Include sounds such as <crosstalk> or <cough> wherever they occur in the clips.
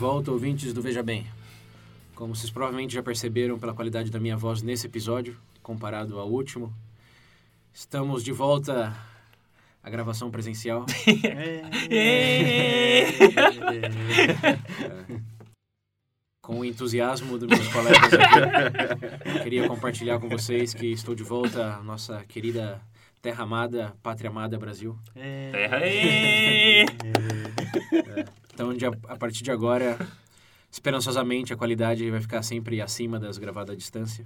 volta, ouvintes do Veja Bem. Como vocês provavelmente já perceberam pela qualidade da minha voz nesse episódio, comparado ao último, estamos de volta à gravação presencial. <laughs> <laughs> com o entusiasmo dos meus colegas aqui, eu queria compartilhar com vocês que estou de volta à nossa querida terra amada, pátria amada Brasil. Terra aí! Então, de, a partir de agora, esperançosamente, a qualidade vai ficar sempre acima das gravadas à distância.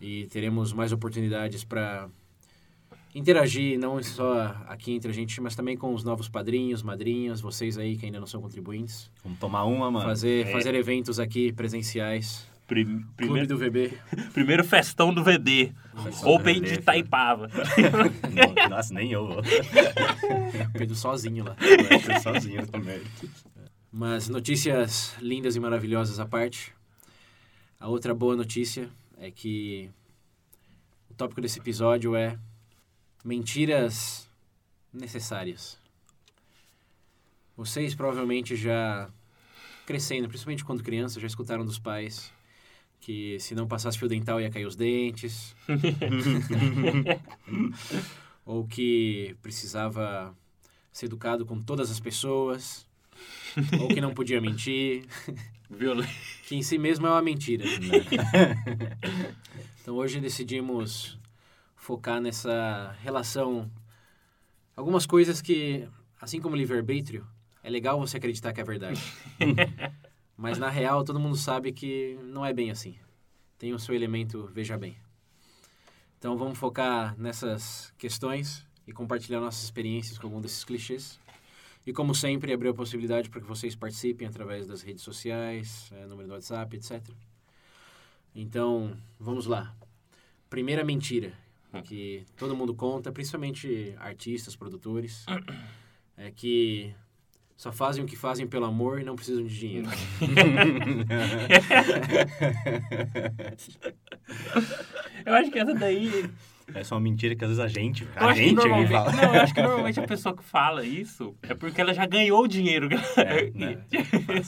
E teremos mais oportunidades para interagir, não só aqui entre a gente, mas também com os novos padrinhos, madrinhas, vocês aí que ainda não são contribuintes. Vamos tomar uma, mano. Fazer, É. fazer eventos aqui presenciais. Prim- Clube primeiro, do VB. <laughs> primeiro festão do VD. Festão do Open VD, de Itaipava. <laughs> Nossa, nem eu vou. <laughs> Pedro sozinho lá. Eu fui sozinho também. Mas notícias lindas e maravilhosas à parte. A outra boa notícia é que o tópico desse episódio é mentiras necessárias. Vocês provavelmente já crescendo, principalmente quando criança, já escutaram dos pais que se não passasse fio dental ia cair os dentes. <laughs> Ou que precisava ser educado com todas as pessoas. Ou que não podia mentir. Viol... Que em si mesmo é uma mentira. <laughs> Então hoje decidimos focar nessa relação. Algumas coisas que, assim como livre-arbítrio, é legal você acreditar que é verdade. <laughs> Mas na real todo mundo sabe que não é bem assim. Tem o seu elemento veja bem. Então vamos focar nessas questões e compartilhar nossas experiências com algum desses clichês. E como sempre, abrir a possibilidade para que vocês participem através das redes sociais, eh, número do WhatsApp, etc. Então, vamos lá. Primeira mentira que todo mundo conta, principalmente artistas, produtores, é que só fazem o que fazem pelo amor e não precisam de dinheiro. <laughs> Eu acho que essa daí. Essa é uma mentira que às vezes a gente, a acho que gente aqui normalmente, fala. não, eu acho que normalmente a pessoa que fala isso é porque ela já ganhou o dinheiro. É, <laughs> né? <laughs>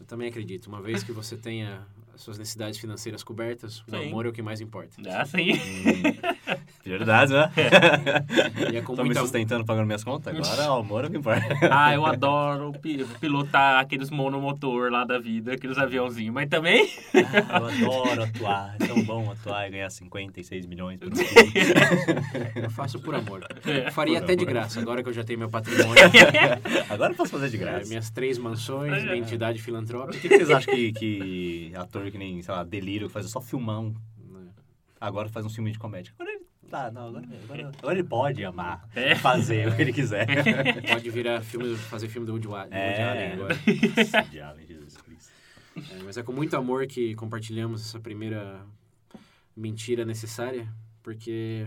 Eu também acredito. Uma vez que você tenha as suas necessidades financeiras cobertas, o Sim. amor é o que mais importa. Ah, sim. Verdade, né? E é com Tô me muita... sustentando, pagando minhas contas. Agora o amor é o que importa. Ah, eu adoro pi- pilotar aqueles monomotor lá da vida, aqueles aviãozinhos. Mas também. Eu adoro atuar. É tão bom atuar e ganhar 56 milhões por um. Eu faço por amor. É, Eu faria por até de amor. graça, agora que eu já tenho meu patrimônio. Agora eu posso fazer de eh, graça. minhas três mansões, minha entidade Por filantrópica. que que vocês acham que, que ator que nem, sei lá, Delírio, que faz só filmão, agora faz um filme de comédia? Agora ele, tá, não, agora, agora, agora ele pode amar, <laughs> É. fazer o que ele quiser. <laughs> Pode virar filme, fazer filme do Woody, Woody É. Allen agora. <laughs> Nossa, diabo, Jesus Cristo. É, mas é com muito amor que compartilhamos essa primeira mentira necessária, porque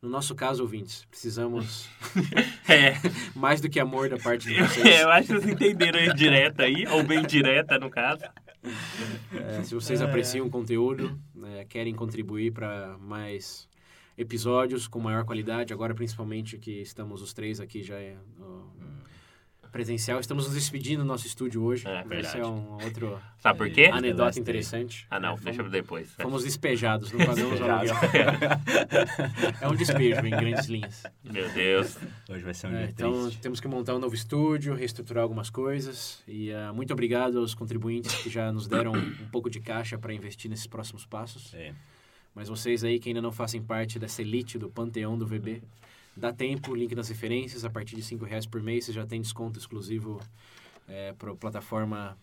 no nosso caso, ouvintes, precisamos É, mais do que amor da parte de é, vocês. eu acho que vocês entenderam a indireta aí, ou bem direta no caso. É, se vocês apreciam o conteúdo, né, querem contribuir para mais episódios com maior qualidade, agora principalmente que estamos os três aqui já é, ó, presencial, estamos nos despedindo do nosso estúdio hoje. É, Esse é um outro Sabe por quê? anedota last day. interessante. Ah, não, É, fomos- depois. Fomos despejados, não pagamos o aluguel. <laughs> É um despejo, em grandes linhas. Meu Deus. Hoje vai ser um É, dia então, triste. temos que montar um novo estúdio, reestruturar algumas coisas. E ah, muito obrigado aos contribuintes que já nos deram um pouco de caixa para investir nesses próximos passos. É. Mas vocês aí que ainda não fazem parte dessa elite do panteão do VB, dá tempo, link nas referências. A partir de R$ reais por mês você já tem desconto exclusivo para a plataforma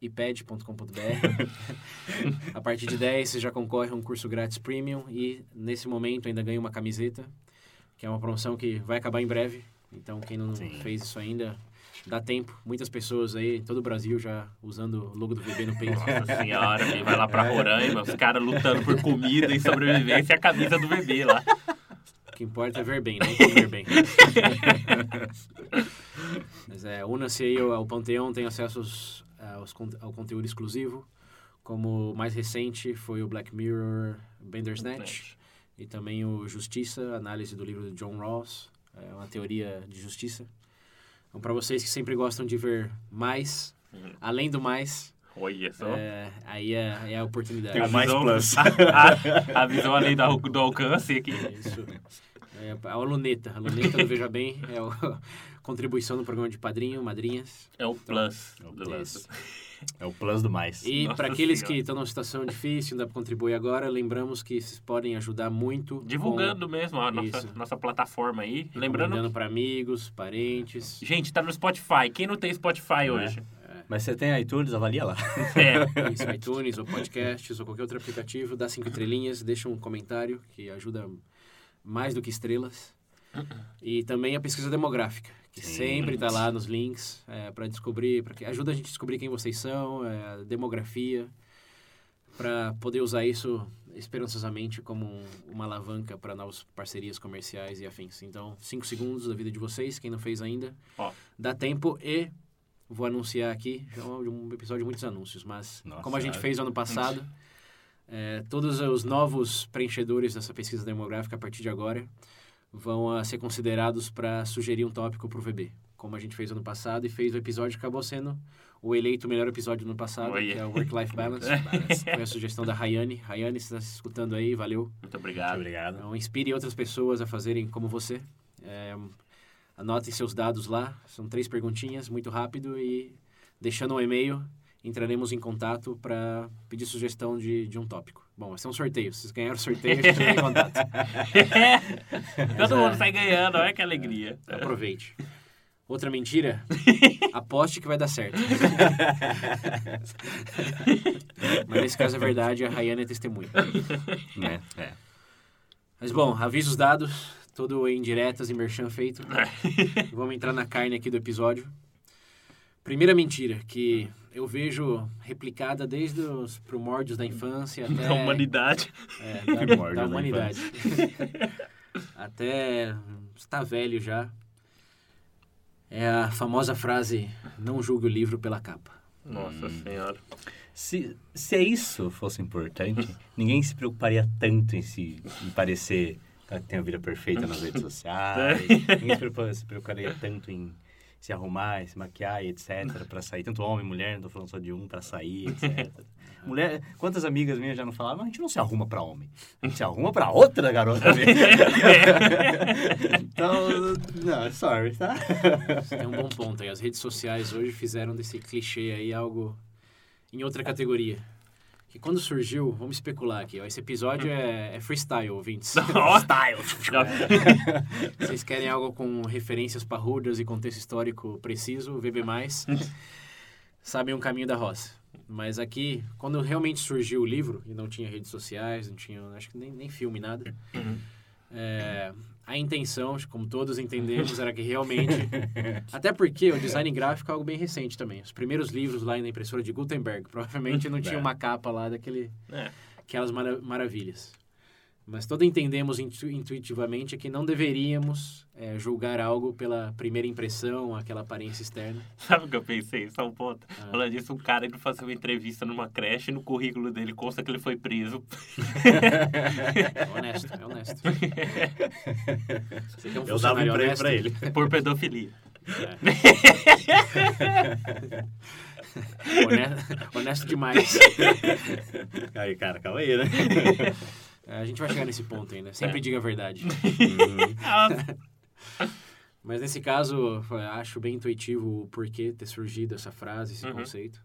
ipad.com.br. <laughs> a partir de 10 você já concorre a um curso grátis premium e nesse momento ainda ganha uma camiseta, que é uma promoção que vai acabar em breve. Então, quem não Sim. fez isso ainda, dá tempo. Muitas pessoas aí, todo o Brasil já usando o logo do VB no peito. Nossa senhora, quem vai lá pra Roraima, os caras lutando por comida e sobrevivência e a camisa do bebê lá. O que importa é ver bem, não comer bem. <laughs> Mas é, una-se aí ao Panteão, tem acesso con- ao conteúdo exclusivo. Como o mais recente foi o Black Mirror Bandersnatch e também o Justiça, análise do livro do John Rawls, é uma teoria de justiça. Então, para vocês que sempre gostam de ver mais, Uhum. além do mais, Olha só. é, aí é, é a oportunidade. Tem o mais visão- plus. <laughs> A, a, a visão além do, do alcance aqui. Isso. É a luneta. A luneta do Veja Bem é a <laughs> contribuição no programa de padrinho, madrinhas. É o plus É o do plus. lance. É o plus do mais. E para aqueles que estão numa situação difícil, para contribuir agora, lembramos que vocês podem ajudar muito. Divulgando mesmo a nossa, Isso. nossa plataforma aí. com, Lembrando, recomendando para amigos, parentes. gente, tá no Spotify. Quem não tem Spotify Não é? hoje? Mas você tem iTunes, avalia lá. É. <laughs> Isso, iTunes ou podcasts ou qualquer outro aplicativo, dá cinco estrelinhas, deixa um comentário que ajuda mais do que estrelas. E também a pesquisa demográfica, que Sim. sempre está lá nos links para descobrir, para que ajuda a gente a descobrir quem vocês são, é, demografia, para poder usar isso esperançosamente como um- uma alavanca para novas parcerias comerciais e afins. Então, cinco segundos da vida de vocês, quem não fez ainda, Ó. dá tempo e vou anunciar aqui, é um episódio de muitos anúncios, mas Nossa, como a gente é. fez ano passado, é, todos os novos preenchedores dessa pesquisa demográfica a partir de agora vão a ser considerados para sugerir um tópico para o VB, como a gente fez ano passado e fez o episódio que acabou sendo o eleito melhor episódio do ano passado, Olha. que é o Work-Life <laughs> Balance. Foi a sugestão da Rayane. Rayane, se está escutando aí, valeu. Muito Muito obrigado. obrigado. Então, inspire outras pessoas a fazerem como você. É, anotem seus dados lá. São três perguntinhas, muito rápido. E deixando um e-mail, entraremos em contato para pedir sugestão de, de um tópico. Bom, vai ser um sorteio. Se vocês ganharam o sorteio, a gente entra em contato. <laughs> Todo é. mundo sai ganhando, olha que alegria. Aproveite. Outra mentira? <laughs> Aposte que vai dar certo. Mas nesse caso é verdade, a Rayane é testemunha. Né? É. Mas bom, avisos dados, todo em diretas e merchan feito. <laughs> Vamos entrar na carne aqui do episódio. Primeira mentira que eu vejo replicada desde os primórdios da infância <laughs> até Da humanidade. é, <laughs> da, Primórdios da da humanidade. <laughs> até está velho já. É a famosa frase: "Não julgue o livro pela capa". Nossa Hum. senhora. Se, se isso fosse importante, ninguém se preocuparia tanto em se em parecer que tem a vida perfeita nas redes sociais. ninguém se preocuparia tanto em se arrumar, se maquiar etc. <laughs> pra sair. Tanto homem, mulher, não tô falando só de um pra sair, etc. <laughs> Mulher, quantas amigas minhas já não falavam? "Mas A gente não se arruma pra homem. A gente se <laughs> arruma pra outra garota. mesmo." então, não, sorry, tá? Tem um bom ponto aí. As redes sociais hoje fizeram desse clichê aí algo em outra categoria. Que quando surgiu, vamos especular aqui, ó, esse episódio é, é freestyle, ouvintes. <laughs> <laughs> Style. <laughs> Vocês querem algo com referências parrudas e contexto histórico preciso, VB+, sabem um caminho da roça. Mas aqui, quando realmente surgiu o livro, e não tinha redes sociais, não tinha, acho que nem, nem filme, nada, é, a intenção, como todos entendemos, era que realmente... <laughs> Até porque o design gráfico é algo bem recente também. Os primeiros livros lá na impressora de Gutenberg, provavelmente não tinha É. uma capa lá daquele É. aquelas mara- maravilhas. Mas todos entendemos intu- intuitivamente que não deveríamos é, julgar algo pela primeira impressão, aquela aparência externa. <laughs> Sabe o que eu pensei? Só um ponto. Ah. Falando disso, um cara indo fazer uma entrevista numa creche, no currículo dele consta que ele foi preso. <laughs> É honesto, é honesto. <laughs> Um Eu dava um emprego honesto? pra ele. Por pedofilia. É. Honesto, honesto demais. Aí, cara, calma aí, né? É, A gente vai chegar nesse ponto ainda. Sempre diga a verdade. <laughs> Mas nesse caso, acho bem intuitivo o porquê ter surgido essa frase, esse Uhum. conceito.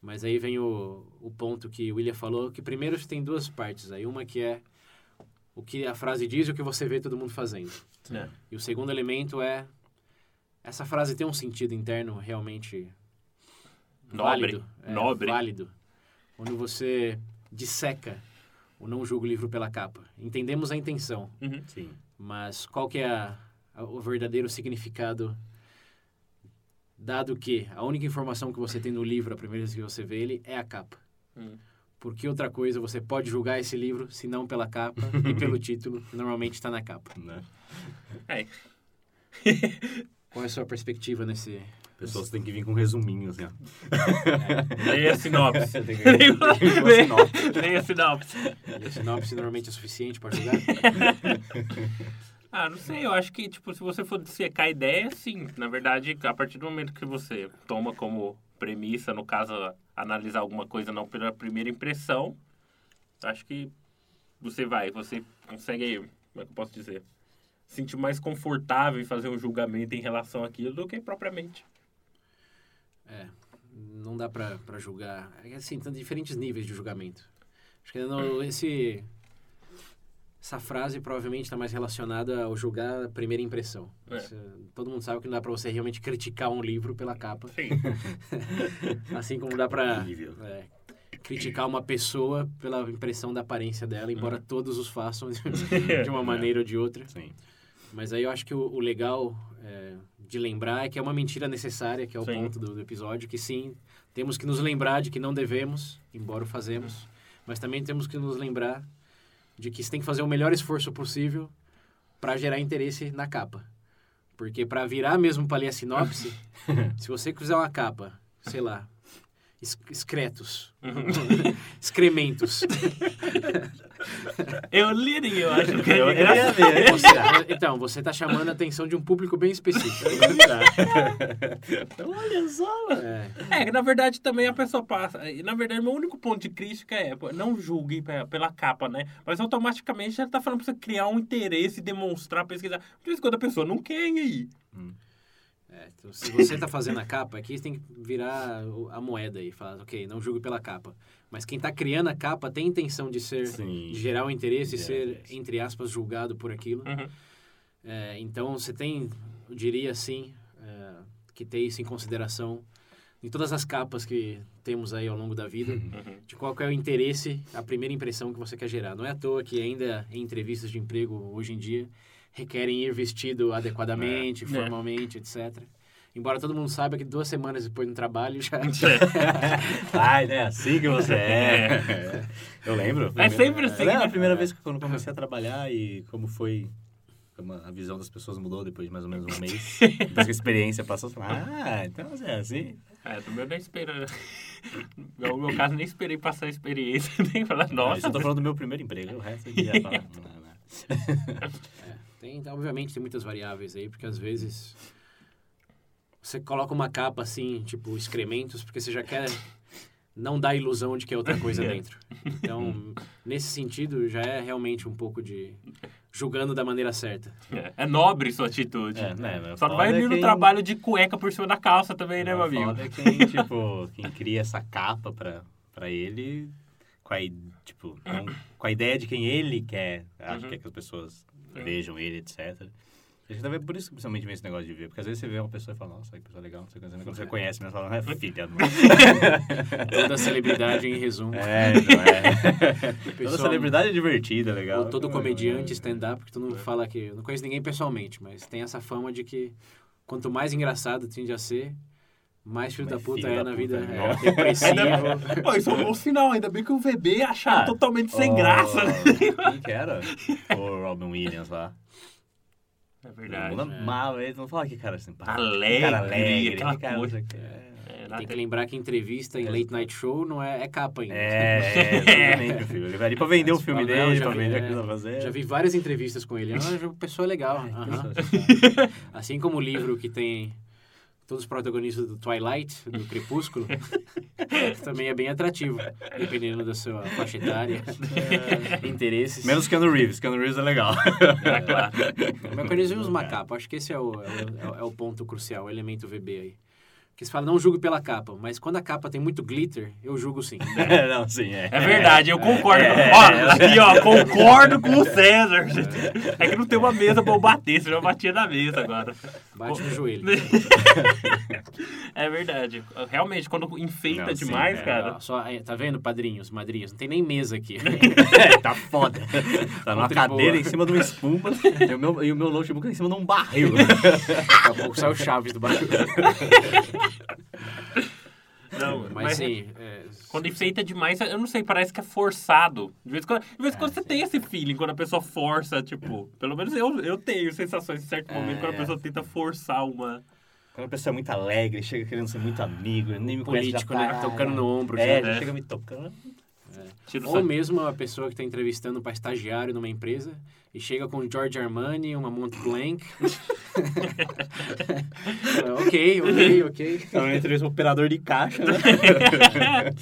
Mas aí vem o, o ponto que o William falou, que primeiro tem duas partes aí. Uma que é o que a frase diz e o que você vê todo mundo fazendo. É. E o segundo elemento é essa frase tem um sentido interno realmente Nobre. válido. É, Nobre. Válido. Quando você disseca o não julgo o livro pela capa. Entendemos a intenção, Uhum. Sim. mas qual que é a, a- o verdadeiro significado, dado que a única informação que você tem no livro, a primeira vez que você vê ele, é a capa. Hum. Por que outra coisa você pode julgar esse livro, se não pela capa <laughs> e pelo título, que normalmente está na capa? Né? É. Qual é a sua perspectiva nesse... Pessoas têm que vir com um resuminho, assim, ó. <laughs> Leia a sinopse. Tem <laughs> que <laughs> sinopse. Leia a sinopse. E a sinopse normalmente é suficiente para julgar? Ah, não sei, eu acho que, tipo, se você for dissecar a ideia, sim. Na verdade, a partir do momento que você toma como premissa, no caso, analisar alguma coisa não pela primeira impressão, acho que você vai, você consegue, como é que eu posso dizer, se sentir mais confortável em fazer um julgamento em relação àquilo do que propriamente. É, não dá pra, pra julgar. É assim, tem diferentes níveis de julgamento. Acho que não, esse, essa frase provavelmente está mais relacionada ao julgar a primeira impressão. É. Todo mundo sabe que não dá pra você realmente criticar um livro pela capa. Sim. <laughs> Assim como dá pra Horrível. é, criticar uma pessoa pela impressão da aparência dela, embora todos os façam <laughs> de uma maneira ou de outra. Sim. Mas aí eu acho que o, o legal é, de lembrar é que é uma mentira necessária, que é o Sim. ponto do, do episódio, que sim, temos que nos lembrar de que não devemos, embora o fazemos, mas também temos que nos lembrar de que você tem que fazer o melhor esforço possível para gerar interesse na capa. Porque para virar mesmo para ler a sinopse, <laughs> se você fizer uma capa, sei lá, excretos, <laughs> excrementos, <laughs> <laughs> Eu liria, eu acho que Eu, é eu ia ver. você, então, você está chamando a atenção de um público bem específico. Então, <laughs> olha só. É, É, que na verdade também a pessoa passa. Na verdade, meu único ponto de crítica é não julgue pe- pela capa, né? Mas automaticamente já tá falando pra você criar um interesse, demonstrar, pesquisar. De vez em quando a pessoa não quer e aí. É, então, se você está fazendo a capa, aqui você tem que virar a moeda e falar, ok, não julgue pela capa. Mas quem está criando a capa tem intenção de ser, Sim. de gerar o interesse e ser, entre aspas, julgado por aquilo. Uhum. É, então você tem, eu diria assim, é, que ter isso em consideração em todas as capas que temos aí ao longo da vida, Uhum. de qual é o interesse, a primeira impressão que você quer gerar. Não é à toa que ainda em entrevistas de emprego hoje em dia requerem ir vestido adequadamente, É. formalmente, etc. Embora todo mundo saiba que duas semanas depois no trabalho já <laughs> Ai, né? Assim que você é. Eu lembro. É sempre assim, Eu lembro né? a primeira vez que quando comecei a trabalhar e como foi... a visão das pessoas mudou depois de mais ou menos um <laughs> mês. Depois que a experiência passou, você fala, ah, então você é assim. É, do meu nem esperei. No meu caso, nem esperei passar a experiência. <laughs> Nem falar, Nossa, nossa, eu tô falando do meu primeiro emprego. O resto aqui já fala. não, não. É, tem, obviamente tem muitas variáveis aí, porque às vezes você coloca uma capa assim, tipo excrementos, porque você já quer não dar a ilusão de que é outra coisa <laughs> É. dentro. Então, nesse sentido, já é realmente um pouco de julgando da maneira certa. É, é nobre sua atitude. É, né, mas Só não vai é vir no quem- trabalho de cueca por cima da calça também, né, meu O amigo? foda é quem, <laughs> tipo, quem cria essa capa pra, pra ele, com a, tipo, com a ideia de quem ele quer, acha Uhum. que, é que as pessoas vejam ele, etc. Acho que talvez por isso, principalmente, vem esse negócio de ver. Porque às vezes você vê uma pessoa e fala, nossa, que pessoa legal, não sei o que. Quando você conhece, mas fala, é filha. Não. <laughs> Toda <laughs> celebridade, em resumo. É, não é. <laughs> Toda celebridade é divertida, legal. Ou todo É, comediante, é. stand-up, que todo mundo fala que... Eu não conheço ninguém pessoalmente, mas tem essa fama de que quanto mais engraçado tende a ser, mais filho da puta filho é da na puta, vida. né? É depressivo. Pô, isso é um bom sinal. Ainda bem que o VB acharam Ah, totalmente sem Ó, graça, né? Quem que era? O Robin Williams lá. É verdade. mundo amava ele. Não fala que cara simpático. Alegre, cara alegre. aquela que cara, coisa. que. É, É, Tem que lembrar que entrevista em late night show não é, é capa ainda. é, <laughs> exatamente, meu filho. Ele vai ali pra vender o filme Não, dele, já pra vi, vender é. aquilo que tá fazendo. Já vi várias entrevistas com ele. <laughs> Ah, a pessoa é legal. Ai, aham. pessoa- Assim como o livro que tem todos os protagonistas do Twilight, do Crepúsculo, <laughs> também é bem atrativo, dependendo da sua faixa etária, interesses. Menos Keanu Reeves. Keanu Reeves é legal. É, claro. Mas quando eles usam uma capa, acho que esse é o, é, o, é o ponto crucial, o elemento VB aí. Que você fala, não julgo pela capa, mas quando a capa tem muito glitter, eu julgo sim. <laughs> É, não, sim, é. É verdade, eu concordo. Ó, aqui, ó, concordo com o <laughs> César. É que não tem uma mesa pra eu bater, senão eu batia na mesa agora. Bate no joelho. <laughs> É verdade. Realmente, quando enfeita Não, sim, demais, é, cara. Ó, Só, tá vendo, padrinhos, madrinhas? Não tem nem mesa aqui. É, tá foda. Tá numa cadeira em cima de uma espuma e o meu, e o meu notebook em cima de um barril. Daqui a pouco sai o Chaves do barulho. Não, Mas, mas, sim, é, quando enfeita demais, eu não sei, parece que é forçado. De vez em quando, de vez em quando você tem esse feeling, quando a pessoa força, tipo... Pelo menos eu, eu tenho sensações em certo momento, quando a É. pessoa tenta forçar uma... Quando a pessoa é muito alegre, chega querendo ser muito amigo, nem me conhece, já político, tá- né? Tocando no ombro. É, já né? chega me tocando. Tira o Ou mesmo a pessoa que está entrevistando para estagiário numa empresa e chega com George Armani, uma Mont Blanc. É, ok, ok, ok. É uma entrevista com operador de caixa, né? <laughs>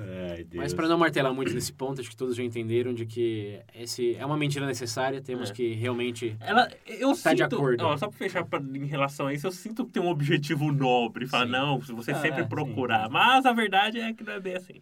Ai, Deus. Mas para não martelar muito nesse ponto, acho que todos já entenderam de que esse é uma mentira necessária, temos É. que realmente Ela, eu Tá de sinto, acordo. ó, só pra fechar pra, em relação a isso, eu sinto que tem um objetivo nobre. Fala, Sim. não, você Ah, sempre sim. procurar. Mas a verdade é que não é bem assim.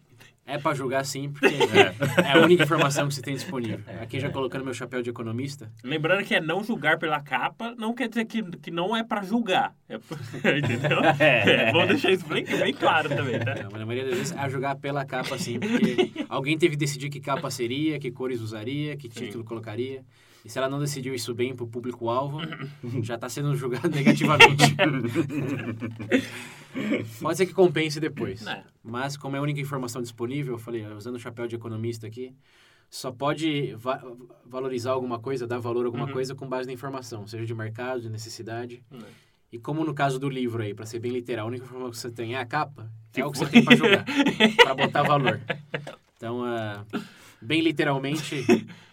É para julgar sim, porque é. a única informação que você tem disponível. Aqui já colocando meu chapéu de economista, Lembrando que é não julgar pela capa, não quer dizer que, que não é pra julgar. É, <laughs> entendeu? É. É, vamos deixar isso bem, bem claro também, tá? Não, mas na maioria das vezes é julgar pela capa, sim, porque <laughs> alguém teve que decidir que capa seria, que cores usaria, que título colocaria. E se ela não decidiu isso bem pro público-alvo, já está sendo julgado <laughs> negativamente. <laughs> Pode ser que compense depois. É. Mas, como é a única informação disponível, eu falei, usando o chapéu de economista aqui, só pode va- valorizar alguma coisa, dar valor a alguma Uhum. coisa com base na informação, seja de mercado, de necessidade. É. E como no caso do livro aí, para ser bem literal, a única informação que você tem é a capa, é o que você tem para jogar, para botar valor. <laughs> Então, ah, bem literalmente,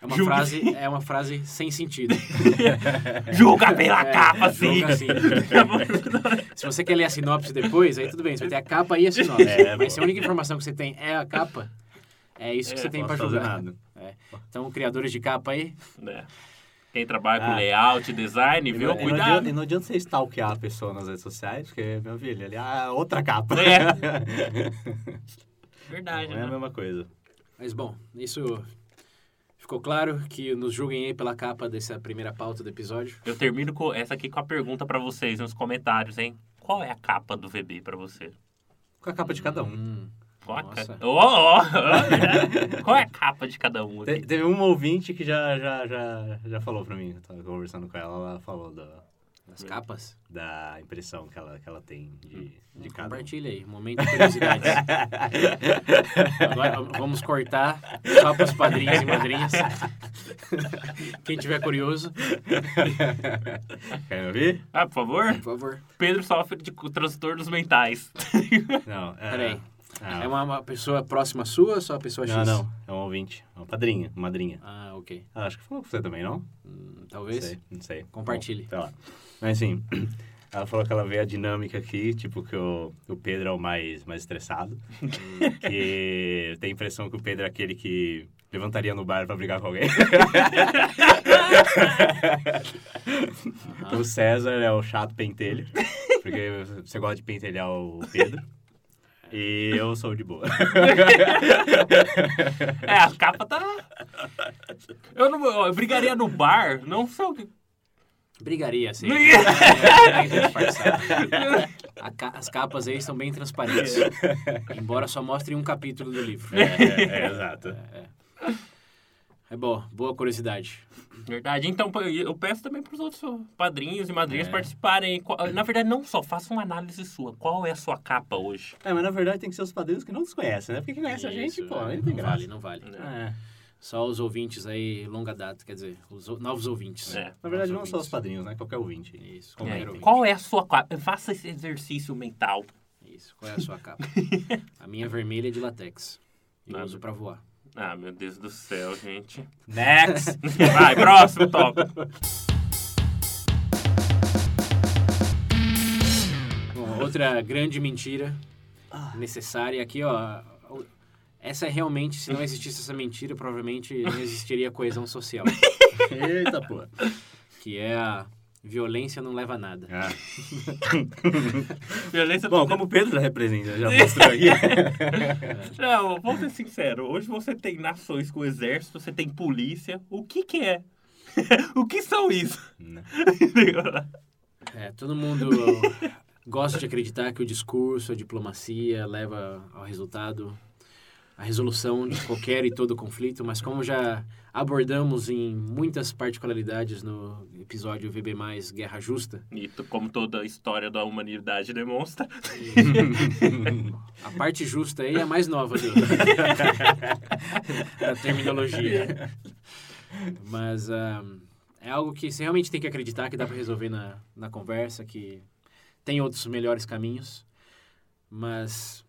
é uma frase, é uma frase sem sentido. <laughs> Julga pela É, capa, sim. julga assim. <laughs> Se você quer ler a sinopse depois, aí tudo bem, você vai ter a capa e a sinopse. É, Mas se a única informação que você tem é a capa, é isso que É, você tem Não para julgar. nada. Então, criadores de capa aí, É. Quem trabalha com Ah. layout, design, E viu? não, e não Cuidado. adianta, e não adianta você stalkear a pessoa nas redes sociais, porque, meu filho, ali é outra capa. É. <laughs> Verdade, Não é a né? mesma coisa. Mas bom, isso ficou claro que nos julguem aí pela capa dessa primeira pauta do episódio. Eu termino com essa aqui com a pergunta pra vocês nos comentários, hein? Qual é a capa do VB pra você? Com a capa de cada um. Hum, Qual, a Nossa. ca... Ó, ó, ó. Qual é a capa de cada um Te- teve uma ouvinte que já, já, já, já falou pra mim, eu tava conversando com ela, ela falou da, as capas. da impressão que ela, que ela tem de, de cada um. Compartilha aí, momento de curiosidade. Agora vamos cortar só para os padrinhos e madrinhas. Quem tiver curioso, Quer ouvir? Ah, por favor? por favor. Pedro sofre de transtornos mentais. Não, é... Peraí. Ah, É uma, uma pessoa próxima sua ou só uma pessoa X? Não, não, é um ouvinte, é uma padrinha, uma madrinha. Ah, ok. Ah, acho que falou com você também, não? Hum, Não talvez. sei, não sei. Compartilhe. Bom, sei lá. Mas assim, <clears throat> ela falou que ela vê a dinâmica aqui, tipo, que o, o Pedro é o mais, mais estressado. <laughs> que tem a impressão que o Pedro é aquele que levantaria no bar pra brigar com alguém. <laughs> <laughs> o César é o chato pentelho, porque você gosta de pentelhar o Pedro. E eu sou de boa. <laughs> É, a capa tá. Eu não eu brigaria no bar, não sei o que. Brigaria, É. A ca- As capas aí são bem transparentes. <laughs> Embora só mostrem um capítulo do livro. É, é, é, exato. É bom, boa curiosidade. Verdade. Então, eu peço também para os outros padrinhos e madrinhas É. participarem. Na verdade, não só, faça uma análise sua. Qual é a sua capa hoje? É, mas na verdade tem que ser os padrinhos que não nos conhecem, né? Porque quem conhece a gente, Isso, pô, é, não tem não graça. vale, não vale. É. Só os ouvintes aí, longa data, quer dizer, os novos ouvintes. É. Na verdade, não Novos só os ouvintes. padrinhos, né? Qualquer ouvinte. Isso, É, qualquer então, ouvinte. Qual é a sua capa? Faça esse exercício mental. Isso, qual é a sua capa? <laughs> a minha vermelha é de latex. Eu Nada. uso pra voar. Ah, meu Deus do céu, gente. Next! <laughs> Vai, próximo tópico. Bom, outra grande mentira necessária aqui, ó. Essa é realmente, se não existisse essa mentira, provavelmente não existiria coesão social. <laughs> Eita, pô. Que é a Violência não leva a nada. Ah. <laughs> Violência Bom, como o Pedro representa, já <laughs> mostrou aqui. <laughs> Não, vamos ser sinceros. Hoje você tem nações com exército, você tem polícia. O que que é? o que são isso? É, todo mundo gosta de acreditar que o discurso, a diplomacia leva ao resultado, a resolução de qualquer e todo conflito, mas como já abordamos em muitas particularidades no episódio VB+, Guerra Justa, e como toda a história da humanidade demonstra. <laughs> a parte justa aí é a mais nova do, da terminologia. Mas é algo que você realmente tem que acreditar que dá para resolver na, na conversa, que tem outros melhores caminhos. Mas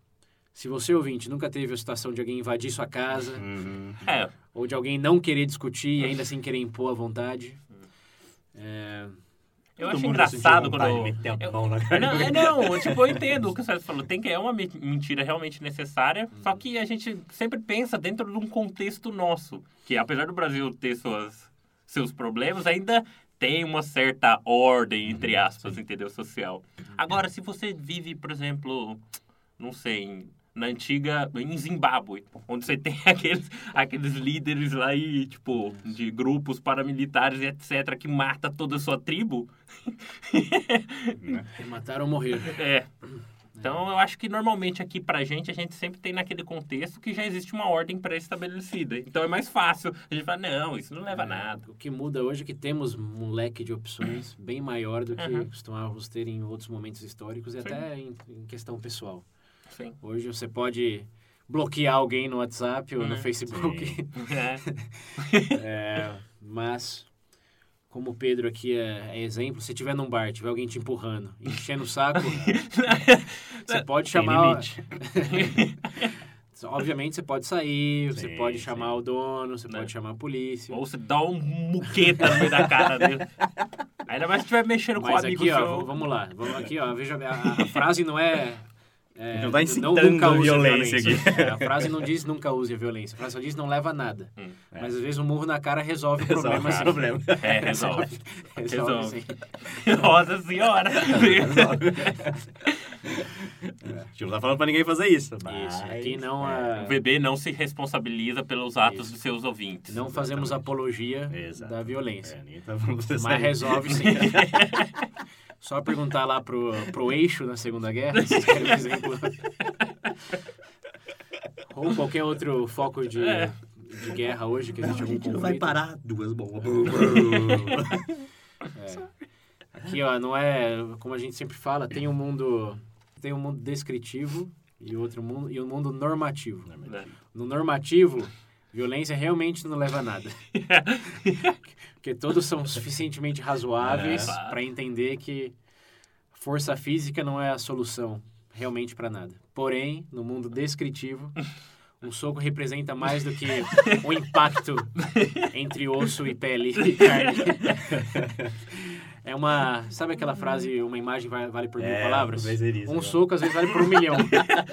se você, ouvinte, nunca teve a situação de alguém invadir sua casa, Uhum. É, ou de alguém não querer discutir e ainda assim querer impor à vontade, é, eu Todo acho engraçado quando... a eu- mão na <laughs> cara Não, é, não, tipo, eu entendo o que o César falou. Tem que é uma me- mentira realmente necessária, só que a gente sempre pensa dentro de um contexto nosso, que apesar do Brasil ter suas, seus problemas, ainda tem uma certa ordem, entre aspas, entendeu? Social. Agora, se você vive, por exemplo, não sei, em- na antiga, em Zimbábue, onde você <laughs> tem aqueles, aqueles líderes lá e, tipo, de grupos paramilitares e etc., que mata toda a sua tribo, né? <laughs> matar ou morrer. é. Então, eu acho que normalmente aqui pra gente, a gente sempre tem naquele contexto que já existe uma ordem pré-estabelecida. Então, é mais fácil. A gente fala, não, isso não leva a nada. O que muda hoje é que temos um leque de opções <clears throat> bem maior do que Uhum. costumávamos ter em outros momentos históricos e Sim. até em, em questão pessoal. Sim. Hoje você pode bloquear alguém no WhatsApp ou no Uhum. Facebook, Sim. <laughs> É. Mas como o Pedro aqui é, é exemplo, se tiver num bar, tiver alguém te empurrando, enchendo o saco, <laughs> você pode chamar... <laughs> Obviamente você pode sair, você Sim, pode sim. chamar o dono, você Né? pode chamar a polícia. Ou você dá um muqueta no meio da cara dele. Ainda mais se estiver mexendo com o Mas amigo aqui, ó, seu. v- vamos lá. Vamos aqui, ó. Veja, a, a frase não é. É, Não tá incitando nunca use a violência aqui. É, a frase não diz nunca use a violência. A frase só diz não leva a nada. Hum, é. Mas às vezes um murro na cara resolve o Resolve problema. o sim. problema. <laughs> É, resolve. Resolve, Resolve. sim. Nossa senhora! A gente não tá falando pra ninguém fazer isso. Mas... Isso. Aqui não, é. a- O bebê não se responsabiliza pelos atos Isso. dos seus ouvintes. não fazemos Exatamente. apologia Exato. da violência. É, tá Mas resolve sim. <laughs> Só perguntar lá pro, pro eixo na Segunda Guerra, se vocês querem um exemplo. Ou qualquer outro foco de, É. de guerra hoje que existe Não, a algum gente não conflito. vai parar duas bombas. <laughs> É. Aqui, ó, não é como a gente sempre fala, tem um mundo, tem um mundo descritivo e outro mundo e um mundo normativo. Né? No normativo, violência realmente não leva a nada. <laughs> Porque todos são suficientemente razoáveis É. para entender que força física não é a solução realmente para nada. Porém, no mundo descritivo, um soco representa mais do que o impacto entre osso e pele e carne. É uma. Sabe aquela frase, uma imagem va- vale por mil É, palavras? isso, um né? soco às vezes vale por um milhão.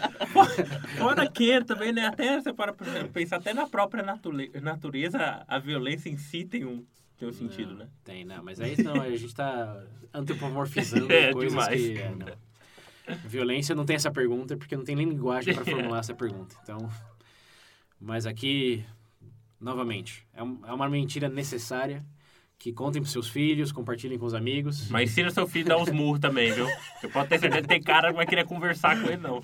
<laughs> Fora que também, né? Até você para pensar, até na própria nature- natureza, a violência em si tem um, tem um sentido, Não, né? Tem, não. Mas aí não, a gente tá antropomorfizando <laughs> É, coisas demais. que. é, não. Violência não tem essa pergunta, porque não tem nem linguagem para formular essa pergunta. Então. Mas aqui, novamente, é, um- é uma mentira necessária. Que contem pros seus filhos, compartilhem com os amigos. Mas ensina seu filho a dar uns murros também, viu? Você pode ter certeza que tem cara que vai querer conversar com ele, não.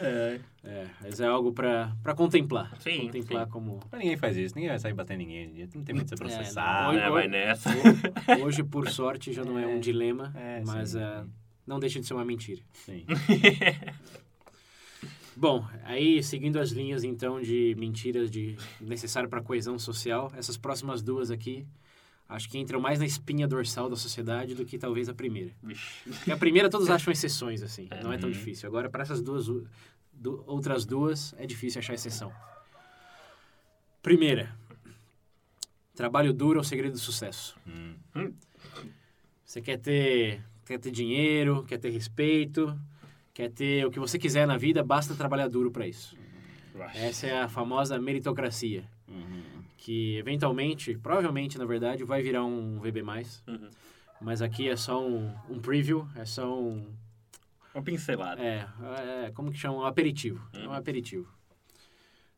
É. É, mas é algo para contemplar. Sim, contemplar sim. como. Mas ninguém faz isso, ninguém vai sair batendo em ninguém. Não tem muito a ser É, processado. não. Ah, né? oi. Vai nessa. <laughs> Hoje, por sorte, já não é um É. dilema, É, mas sim. é, não deixa de ser uma mentira. Sim. <laughs> Bom, aí seguindo as linhas então de mentiras de necessário para coesão social, essas próximas duas aqui acho que entram mais na espinha dorsal da sociedade do que talvez a primeira. Vixe. Porque a primeira todos acham exceções assim, <laughs> É. não é tão Uhum. difícil. Agora para essas duas du- outras duas é difícil achar exceção. Primeira, trabalho duro é o segredo do sucesso. Hum. Você quer ter, quer ter dinheiro, quer ter respeito, quer ter o que você quiser na vida, basta trabalhar duro para isso. Essa é a famosa meritocracia, Uhum. que eventualmente, provavelmente, na verdade, vai virar um VB+. Uhum. Mas aqui é só um, um preview, é só um... Uma pincelada. É, é, como que chama? Um aperitivo. É um Uhum. aperitivo.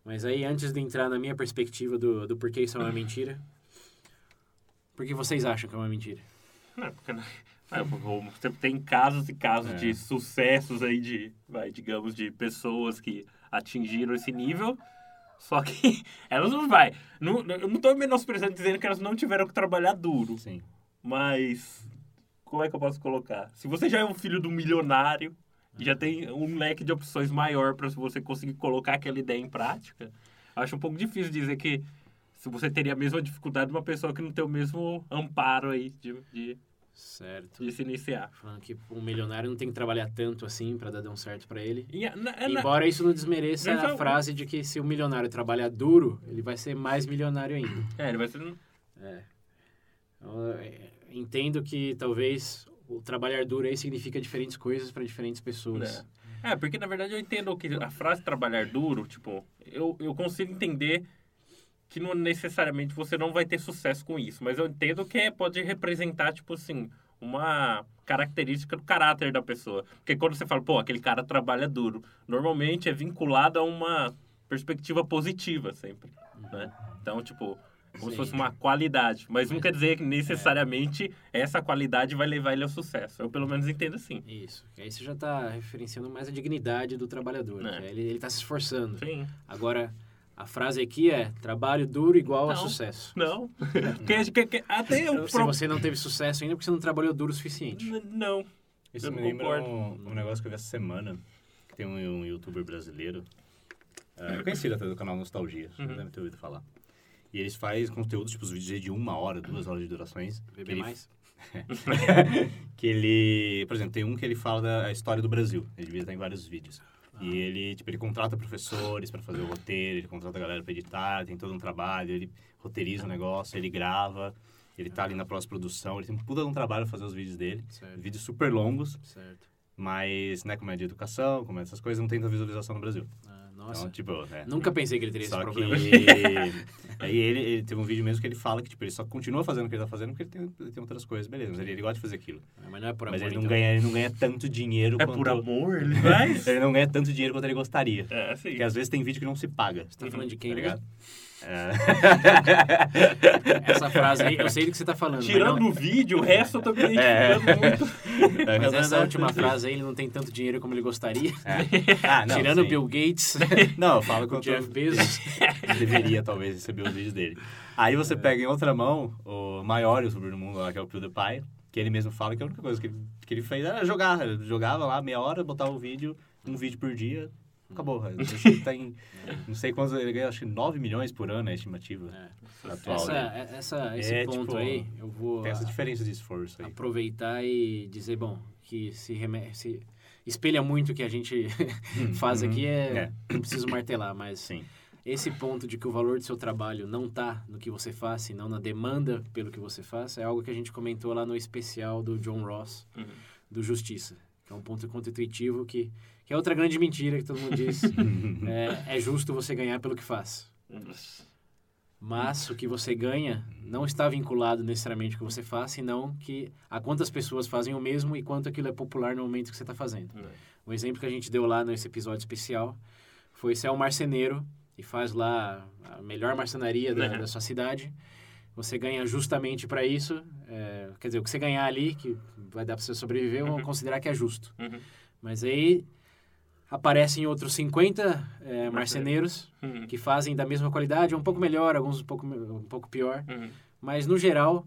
Mas aí, antes de entrar na minha perspectiva do, do porquê isso é uma mentira, por que vocês acham que é uma mentira? Não, porque, não- é, tem casos e casos É. de sucessos aí de, vai, digamos, de pessoas que atingiram esse nível, só que <laughs> elas não vai. Não, eu não estou menosprezando dizendo que elas não tiveram que trabalhar duro, Sim. mas como é que eu posso colocar? Se você já é um filho do milionário, e já tem um leque de opções maior para você conseguir colocar aquela ideia em prática, acho um pouco difícil dizer que se você teria a mesma dificuldade de uma pessoa que não tem o mesmo amparo aí de, de, Certo. de se iniciar. Falando que um milionário não tem que trabalhar tanto assim pra dar um certo pra ele. E na- na- Embora isso não desmereça Mas a frase de que se o milionário trabalhar duro, ele vai ser mais milionário ainda. É, ele vai ser. É. Então, é, entendo que talvez o trabalhar duro aí significa diferentes coisas para diferentes pessoas. É. É, porque na verdade eu entendo que a frase trabalhar duro, tipo, eu, eu consigo entender que não necessariamente você não vai ter sucesso com isso, mas eu entendo que pode representar, tipo assim, uma característica do caráter da pessoa. Porque quando você fala, pô, aquele cara trabalha duro, normalmente é vinculado a uma perspectiva positiva sempre, né? Então, tipo, como Sim. se fosse uma qualidade, mas não quer dizer que necessariamente essa qualidade vai levar ele ao sucesso. Eu pelo menos entendo assim. Isso. Aí você já está referenciando mais a dignidade do trabalhador. É. que Ele está se esforçando. Sim. Agora, a frase aqui é trabalho duro igual a Não. sucesso. Não. que, que, que, até o Se pro- você não teve sucesso ainda, é porque você não trabalhou duro o suficiente. N- Não. Isso Eu me lembra um, um negócio que eu vi essa semana. Que tem um, um youtuber brasileiro. É, conhecido até do canal Nostalgia. Uhum. devem ter ouvido falar. E eles fazem conteúdos, tipo, os vídeos de uma hora, duas horas de durações. Beber ele- mais? <laughs> que ele... Por exemplo, tem um que ele fala da história do Brasil. Ele devia estar em vários vídeos. E ele, tipo, ele contrata professores para fazer o roteiro, ele contrata a galera para editar, tem todo um trabalho, ele roteiriza o negócio, ele grava, ele tá ali na pós-produção, ele tem um puta de um trabalho pra fazer os vídeos dele. Certo. Vídeos super longos, Certo. mas, né, como é de educação, como é essas coisas, não tem tanta visualização no Brasil. Ah, nossa. Então, tipo, né? Nunca pensei que ele teria esse Só problema. que... <laughs> Aí ele, ele teve um vídeo mesmo que ele fala que, tipo, ele só continua fazendo o que ele tá fazendo porque ele tem, ele tem outras coisas, beleza. Mas ele, ele gosta de fazer aquilo. Mas não é por mas amor, ele não, então. ganha, ele não ganha tanto dinheiro É quanto... por amor, ele <laughs> faz? Ele não ganha tanto dinheiro quanto ele gostaria. É, assim. Porque às vezes tem vídeo que não se paga. Você tá falando de quem, tá ligado? É. Essa frase aí, eu sei do que você tá falando. Tirando não- o vídeo, o resto eu tô me É. identificando muito. É, Mas <laughs> mas essa é- última frase aí, ele não tem tanto dinheiro como ele gostaria. É. Ah, não, Tirando o sim. Bill Gates, <laughs> Não, eu falo <laughs> o quanto Jeff Bezos. ele deveria, talvez, receber os vídeos dele. Aí você pega em outra mão o maior youtuber do mundo lá, que é o PewDiePie, que ele mesmo fala que a única coisa que ele, que ele fez era jogar. Ele jogava lá meia hora, botava o vídeo, um vídeo por dia, acabou. Acho que ele tá <laughs> não sei quantos, ele ganha, acho que 9 milhões por ano é a estimativa É. atual. Essa, né? essa, esse É, ponto tipo, aí, eu vou Tem essa diferença de esforço aí. aproveitar e dizer, bom, que se, reme- se espelha muito o que a gente <laughs> faz uhum. aqui, é, É. não preciso martelar, mas Sim. esse ponto de que o valor do seu trabalho não está no que você faz, senão na demanda pelo que você faz, é algo que a gente comentou lá no especial do John Ross, Uhum. do Justiça, que é um ponto contra-intuitivo que, que é outra grande mentira que todo mundo diz. <laughs> é, é justo você ganhar pelo que faz. Mas o que você ganha não está vinculado necessariamente ao que você faz, senão que a quantas pessoas fazem o mesmo e quanto aquilo é popular no momento que você está fazendo. Um exemplo que a gente deu lá nesse episódio especial foi se é um marceneiro e faz lá a melhor marcenaria da, <laughs> da sua cidade, você ganha justamente para isso, é, quer dizer, o que você ganhar ali, que vai dar para você sobreviver, vão Uhum. considerar que é justo. Uhum. Mas aí aparecem outros 50 é, marceneiros Uhum. que fazem da mesma qualidade, um pouco melhor, alguns um pouco, um pouco pior, Uhum. mas no geral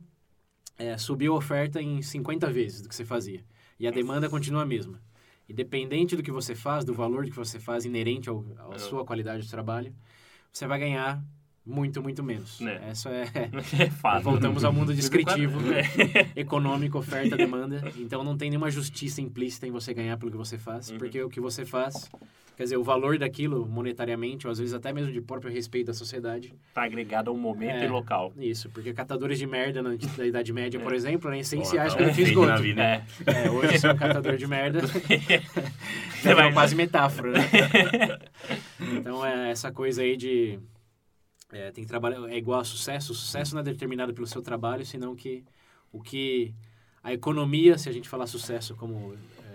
é, subiu a oferta em 50 vezes do que você fazia. E a demanda continua a mesma. Independente do que você faz, do valor que você faz inerente ao, à sua qualidade de trabalho, você vai ganhar muito, muito menos. É. Essa é... <laughs> É fato. Voltamos ao mundo descritivo, É. <laughs> econômico, oferta, demanda. Então não tem nenhuma justiça implícita em você ganhar pelo que você faz, Uhum. porque o que você faz, quer dizer, o valor daquilo monetariamente, ou às vezes até mesmo de próprio respeito da sociedade, Tá agregado a um momento É. e local. isso, porque catadores de merda na, na Idade Média, por exemplo, eram Porra, essenciais para o esgoto. vida. É. É, hoje sou um catador de merda. <laughs> É vai- quase metáfora, né? Então, é essa coisa aí de... é, tem que trabalhar... É igual a sucesso. O sucesso não é determinado pelo seu trabalho, senão que o que a economia, se a gente falar sucesso como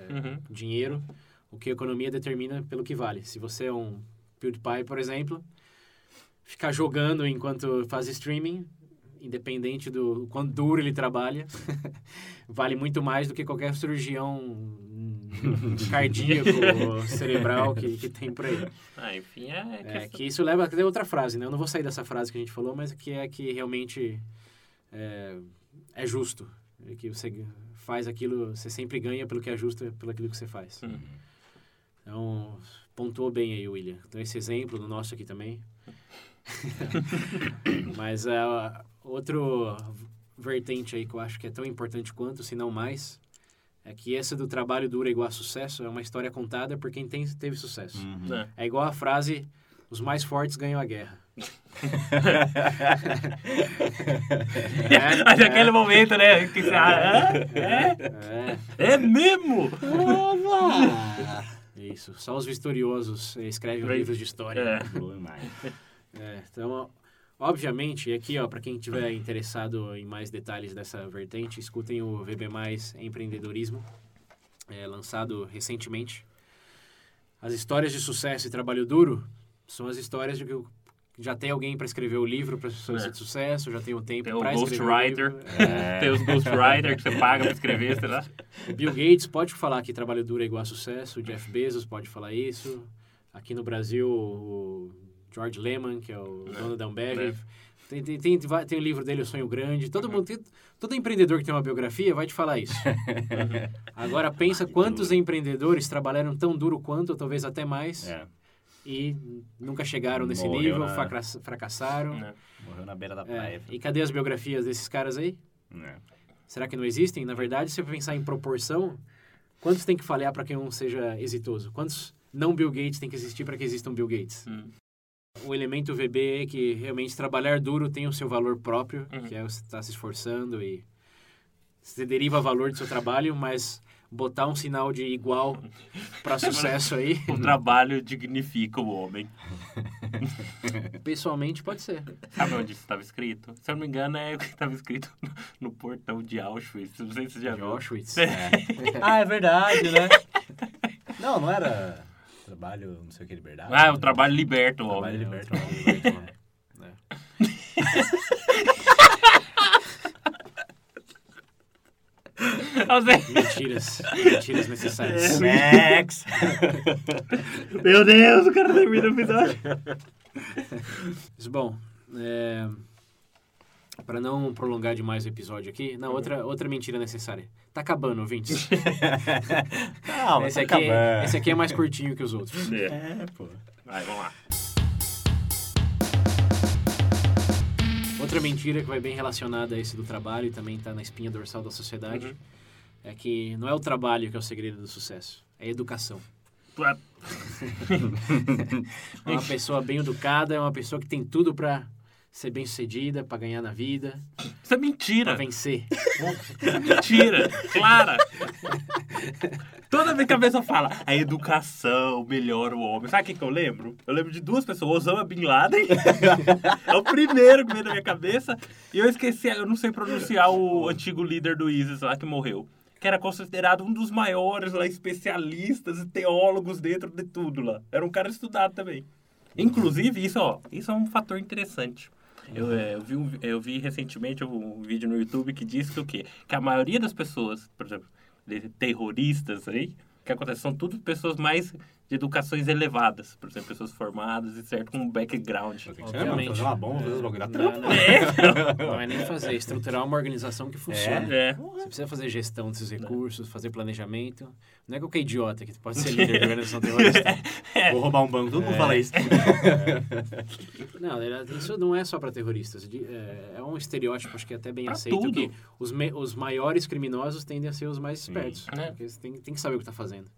é, Uhum. dinheiro, o que a economia determina pelo que vale. Se você é um PewDiePie, por exemplo, ficar jogando enquanto faz streaming, independente do quanto duro ele trabalha, <laughs> vale muito mais do que qualquer cirurgião <laughs> cardíaco ou <laughs> cerebral que, que tem por aí. Ah, enfim, é, É, questão- que isso leva até outra frase, né? Eu não vou sair dessa frase que a gente falou, mas que é que realmente é, é justo. É que você faz aquilo, você sempre ganha pelo que é justo, pelo aquilo que você faz. Uhum. Então, pontuou bem aí, William. Então, esse exemplo do nosso aqui também. Mas é, outro vertente aí que eu acho que é tão importante quanto, se não mais, é que essa do trabalho duro é igual a sucesso é uma história contada por quem tem, teve sucesso. Uhum. É. É igual a frase, os mais fortes ganham a guerra. <laughs> É, Mas aquele momento, né? Que ah, é? É, É mesmo? <laughs> isso. Só os vitoriosos escrevem livros de história. É. É, então, obviamente, e aqui, ó, para quem tiver interessado em mais detalhes dessa vertente, escutem o VB Mais Empreendedorismo, é, lançado recentemente. As histórias de sucesso e trabalho duro são as histórias de que já tem alguém para escrever o livro para pessoas É. de sucesso, já tem o tempo para escrever ghostwriter. o livro. É. <laughs> Tem os ghostwriters que você paga pra escrever, sei lá. Bill Gates pode falar que trabalho duro é igual a sucesso, o Jeff Bezos pode falar isso. Aqui no Brasil, o George Lehman, que é o É. dono da Ambev, É. tem, tem, tem, tem o livro dele, O Sonho Grande. Todo mundo, tem- todo empreendedor que tem uma biografia vai te falar isso. <laughs> Agora pensa quantos empreendedores trabalharam tão duro quanto, ou talvez até mais, É, e nunca chegaram nesse Morreu nível, na- fracass- fracassaram. Né? morreu na beira da É, praia. e cadê as biografias desses caras aí? É. Será que não existem? Na verdade, se você pensar em proporção, quantos tem que falhar para que um seja exitoso? Quantos não Bill Gates tem que existir para que exista um Bill Gates? Hum. O elemento VB é que realmente trabalhar duro tem o seu valor próprio, Uhum. que é você estar se esforçando e você deriva valor do seu trabalho, mas botar um sinal de igual para <laughs> sucesso aí, O trabalho dignifica o homem. <laughs> pessoalmente pode ser. Sabe onde isso estava escrito? Se eu não me engano, é o que estava escrito no, portão de Auschwitz. Não sei se você já De viu. Auschwitz. <laughs> Ah, é verdade, né? Não, não era trabalho, não sei o que, liberdade. Ah, o trabalho liberta o Trabalho homem. liberta. É. Você- Mentiras. Mentiras necessárias. Next! Meu Deus, o cara termina o episódio. Mas, bom, é... para não prolongar demais o episódio aqui, na outra, outra mentira necessária. Tá acabando, ouvintes. <laughs> Não, mas esse, tá aqui, acabando. esse aqui é mais curtinho que os outros. É. É, pô. Vai, vamos lá. Outra mentira que vai bem relacionada a esse do trabalho e também está na espinha dorsal da sociedade Uhum. é que não é o trabalho que é o segredo do sucesso, é a educação. Ah, <laughs> Uma pessoa bem educada é uma pessoa que tem tudo para ser bem sucedida, para ganhar na vida, Isso é mentira. vencer. Mentira. Clara. Toda vez que a pessoa fala a educação melhora o homem. Sabe o que, que eu lembro? Eu lembro de duas pessoas. Osama Bin Laden. é o primeiro que veio na minha cabeça. E eu esqueci, eu não sei pronunciar o antigo líder do ISIS lá que morreu. Que era considerado um dos maiores lá, especialistas e teólogos dentro de tudo lá. Era um cara estudado também. Inclusive, isso, ó, isso é um fator interessante. Eu, é, eu, vi um, eu vi recentemente um vídeo no YouTube que diz que o quê? Que a maioria das pessoas, por exemplo, terroristas aí, que acontece? São tudo pessoas mais de educações elevadas. Por exemplo, pessoas formadas e certo com um background. Obviamente. uma bomba, os bagulho. Dá Não, trampo. não, não é nem fazer, é estruturar uma organização que funcione. É. Você precisa fazer gestão desses recursos, fazer planejamento. Não é qualquer idiota que pode ser líder de organização terrorista. <laughs> Vou roubar um banco, todo mundo fala isso. <laughs> Não, isso não é só para terroristas. É, é um estereótipo, acho que é até bem Pra aceito, tudo. que os, me- os maiores criminosos tendem a ser os mais espertos. É. Porque você tem, tem que saber o que está fazendo.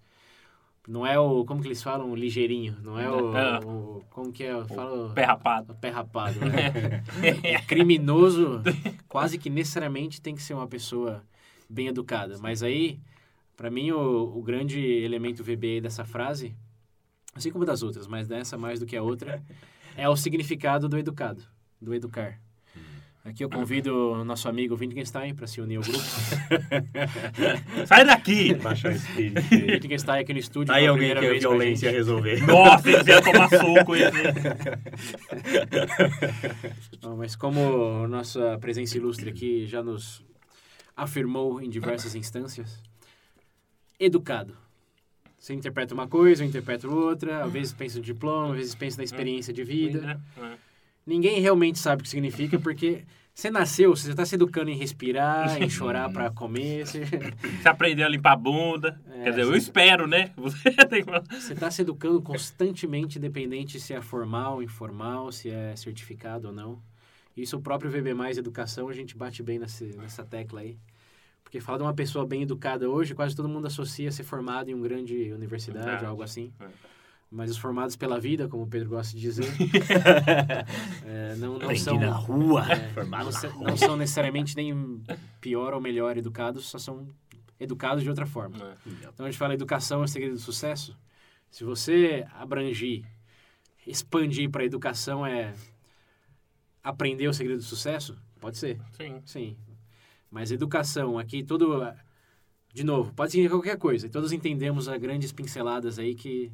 Não é o, como que eles falam, o ligeirinho. Não é o, É. o- como que é, eu falo... Pé rapado. o pé rapado. Né? <laughs> Criminoso quase que necessariamente tem que ser uma pessoa bem educada. Mas aí, para mim, o, o grande elemento VB dessa frase, assim como das outras, mas dessa mais do que a outra, é o significado do educado, do educar. Aqui eu convido o nosso amigo Wittgenstein para se unir ao grupo. <laughs> Sai daqui! Baixar o espírito. Wittgenstein aqui no estúdio. Aí pela alguém primeira que a vez com a violência resolver. <laughs> Nossa, eles iam tomar soco. Eles... <laughs> Não, mas como nossa presença ilustre aqui já nos afirmou em diversas instâncias, educado. Você interpreta uma coisa, eu interpreto outra, às vezes pensa no diploma, às vezes pensa na experiência de vida. É. Ninguém realmente sabe o que significa, porque você nasceu, você está se educando em respirar, em chorar para comer, você <laughs> Você aprendeu a limpar a bunda. É, Quer dizer, eu sim. espero, né? <laughs> Você você está se educando constantemente, independente se é formal, informal, se é certificado ou não. Isso o próprio VB Mais Educação, a gente bate bem nessa, nessa tecla aí. Porque fala de uma pessoa bem educada hoje, quase todo mundo associa ser formado em uma grande universidade ou algo assim. É. Mas os formados pela vida, como o Pedro gosta de dizer, <laughs> é, não, não são... na rua. É, não, na rua. não são necessariamente nem pior ou melhor educados, só são educados de outra forma. É. Então a gente fala educação é o segredo do sucesso. Se você abrangir, expandir para educação é aprender o segredo do sucesso, pode ser, Sim. sim. Mas educação aqui todo de novo, pode significar qualquer coisa. E todos entendemos as grandes pinceladas aí que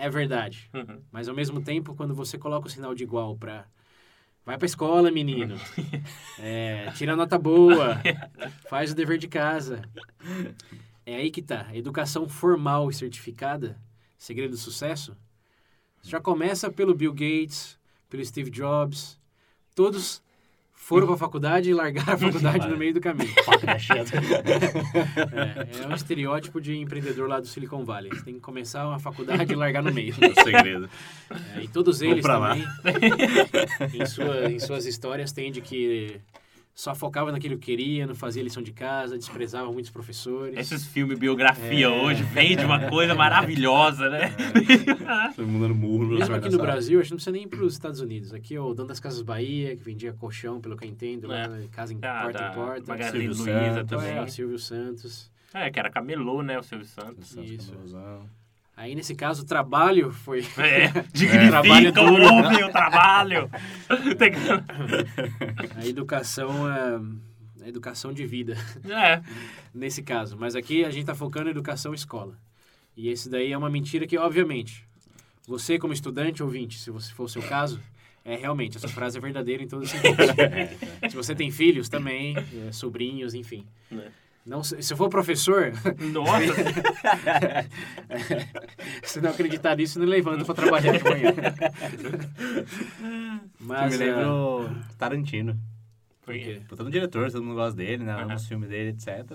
é verdade. Uhum. Mas ao mesmo tempo, quando você coloca o sinal de igual para vai para escola, menino, é, tira nota boa, <laughs> faz o dever de casa, é aí que tá. Educação formal e certificada, segredo do sucesso, já começa pelo Bill Gates, pelo Steve Jobs, todos foram para a faculdade e largaram a <laughs> faculdade no meio do caminho. <laughs> <laughs> É, é um estereótipo de empreendedor lá do Silicon Valley. Você tem que começar uma faculdade e largar no meio. É o segredo. É, e todos eles também, em, sua- em suas histórias, tem de que só focava naquilo que queria, não fazia lição de casa, desprezava muitos professores. Esses filmes biografia É. hoje vende uma coisa maravilhosa, né? <laughs> Todo mundo dando murro. Mesmo aqui no sala. Brasil, acho que não precisa nem ir para os Estados Unidos. Aqui é o dono das Casas Bahia, que vendia colchão, pelo que eu entendo, lá, casa em Ah, porta da em porta. Magazine Silvio Luiza Santos. É, também. o Silvio Santos. É, que era camelô, né? O Silvio Santos. Santos, Isso. Camelozão. Aí, nesse caso, o trabalho foi... É, <laughs> Trabalho dignifica o homem, o trabalho. A educação é a educação de vida. É, nesse caso. Mas aqui a gente está focando em educação escola. E esse daí é uma mentira que, obviamente, você como estudante ouvinte, se você for o seu caso, é realmente, essa frase é verdadeira em todos os sentidos. <laughs> se você tem filhos também, é, sobrinhos, enfim. É. Não, se eu for professor, nossa. <laughs> se não acreditar nisso, não levanta para trabalhar de manhã. <laughs> Eu Mas, me é, lembro Tarantino. por quê? Puta no diretor, todo mundo gosta dele, né? Os filmes dele, etc.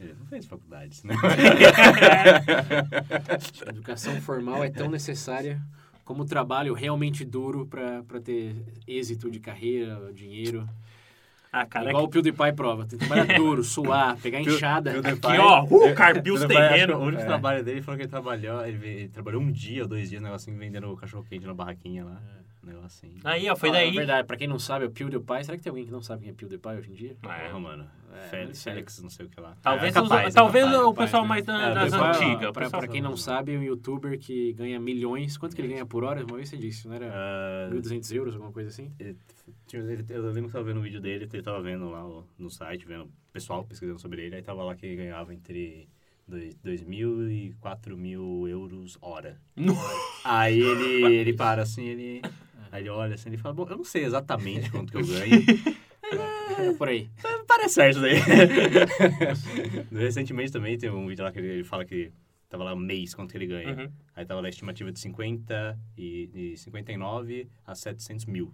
Ele não fez faculdade, né? <laughs> A educação formal é tão necessária como o trabalho realmente duro para ter êxito de carreira, dinheiro. Ah, cara, Igual o PewDiePie prova. Tem que trabalhar duro, suar, pegar enxada. Aqui, ó, uh, carpiu os terrenos. O único É. trabalho dele foi que ele trabalhou, ele, ele trabalhou um dia ou dois dias, um negocinho, vendendo cachorro quente na barraquinha lá. Um negocinho. Aí, ó, foi Ah, daí. É verdade, pra quem não sabe, é o PewDiePie. Será que tem alguém que não sabe quem é PewDiePie hoje em dia? Ah, é. Mano. É, Félix, não sei. Félix, não sei o que lá. Talvez, é os- capaz, é talvez capaz, o capaz, pessoal né? mais da- É, o das antigas. Pra, pra quem não sabe, um youtuber que ganha milhões. Quanto que ele ganha por hora? Uma vez você disse, não era Ah, 1.200 euros, alguma coisa assim? ele- eu lembro que tava vendo o vídeo dele, ele tava vendo lá no site, vendo o pessoal pesquisando sobre ele, aí tava lá que ele ganhava entre 2 mil e 4 mil euros hora. <laughs> Aí ele, ele para assim, ele, aí ele olha assim, ele fala, bom, eu não sei exatamente quanto que eu ganho, <laughs> É por aí. parece certo daí. <laughs> Recentemente também teve um vídeo lá que ele, fala que tava lá um mês quanto que ele ganha. Uhum. Aí tava lá a estimativa de 50 e de 59 a 700 mil.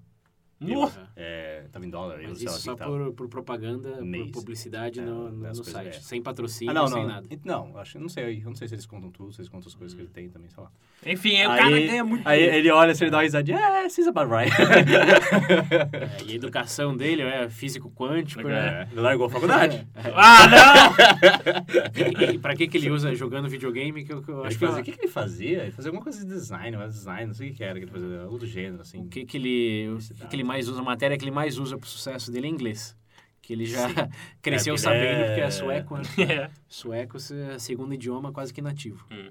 Nossa. É, tava em dólar, Mas isso só por, por propaganda, Mês. por publicidade É, no, no, site. é. Sem patrocínio, Ah, não, sem não. nada. Não, acho, não sei, eu não sei se eles contam tudo, se eles contam as coisas que ele tem também, sei lá. Enfim, aí o cara ganha muito. aí ele olha, se ele dá uma risadinha, é, this is about right. <laughs> É, e a educação dele é físico quântico, né? É, ele largou a faculdade. <laughs> Ah, não! E <laughs> pra que, que ele usa jogando videogame? Que eu, que eu Acho acho que fazia, o que, que ele fazia? Ele fazia alguma coisa de design, web design, não sei o que, que era que ele fazia, algo do gênero, assim. O que, que ele, o que, que ele mais usa, a matéria que ele mais usa pro sucesso dele é inglês. Que ele já <laughs> cresceu É, sabendo, é- porque é sueco, né? <laughs> É. Sueco, é segundo idioma quase que nativo. Hum.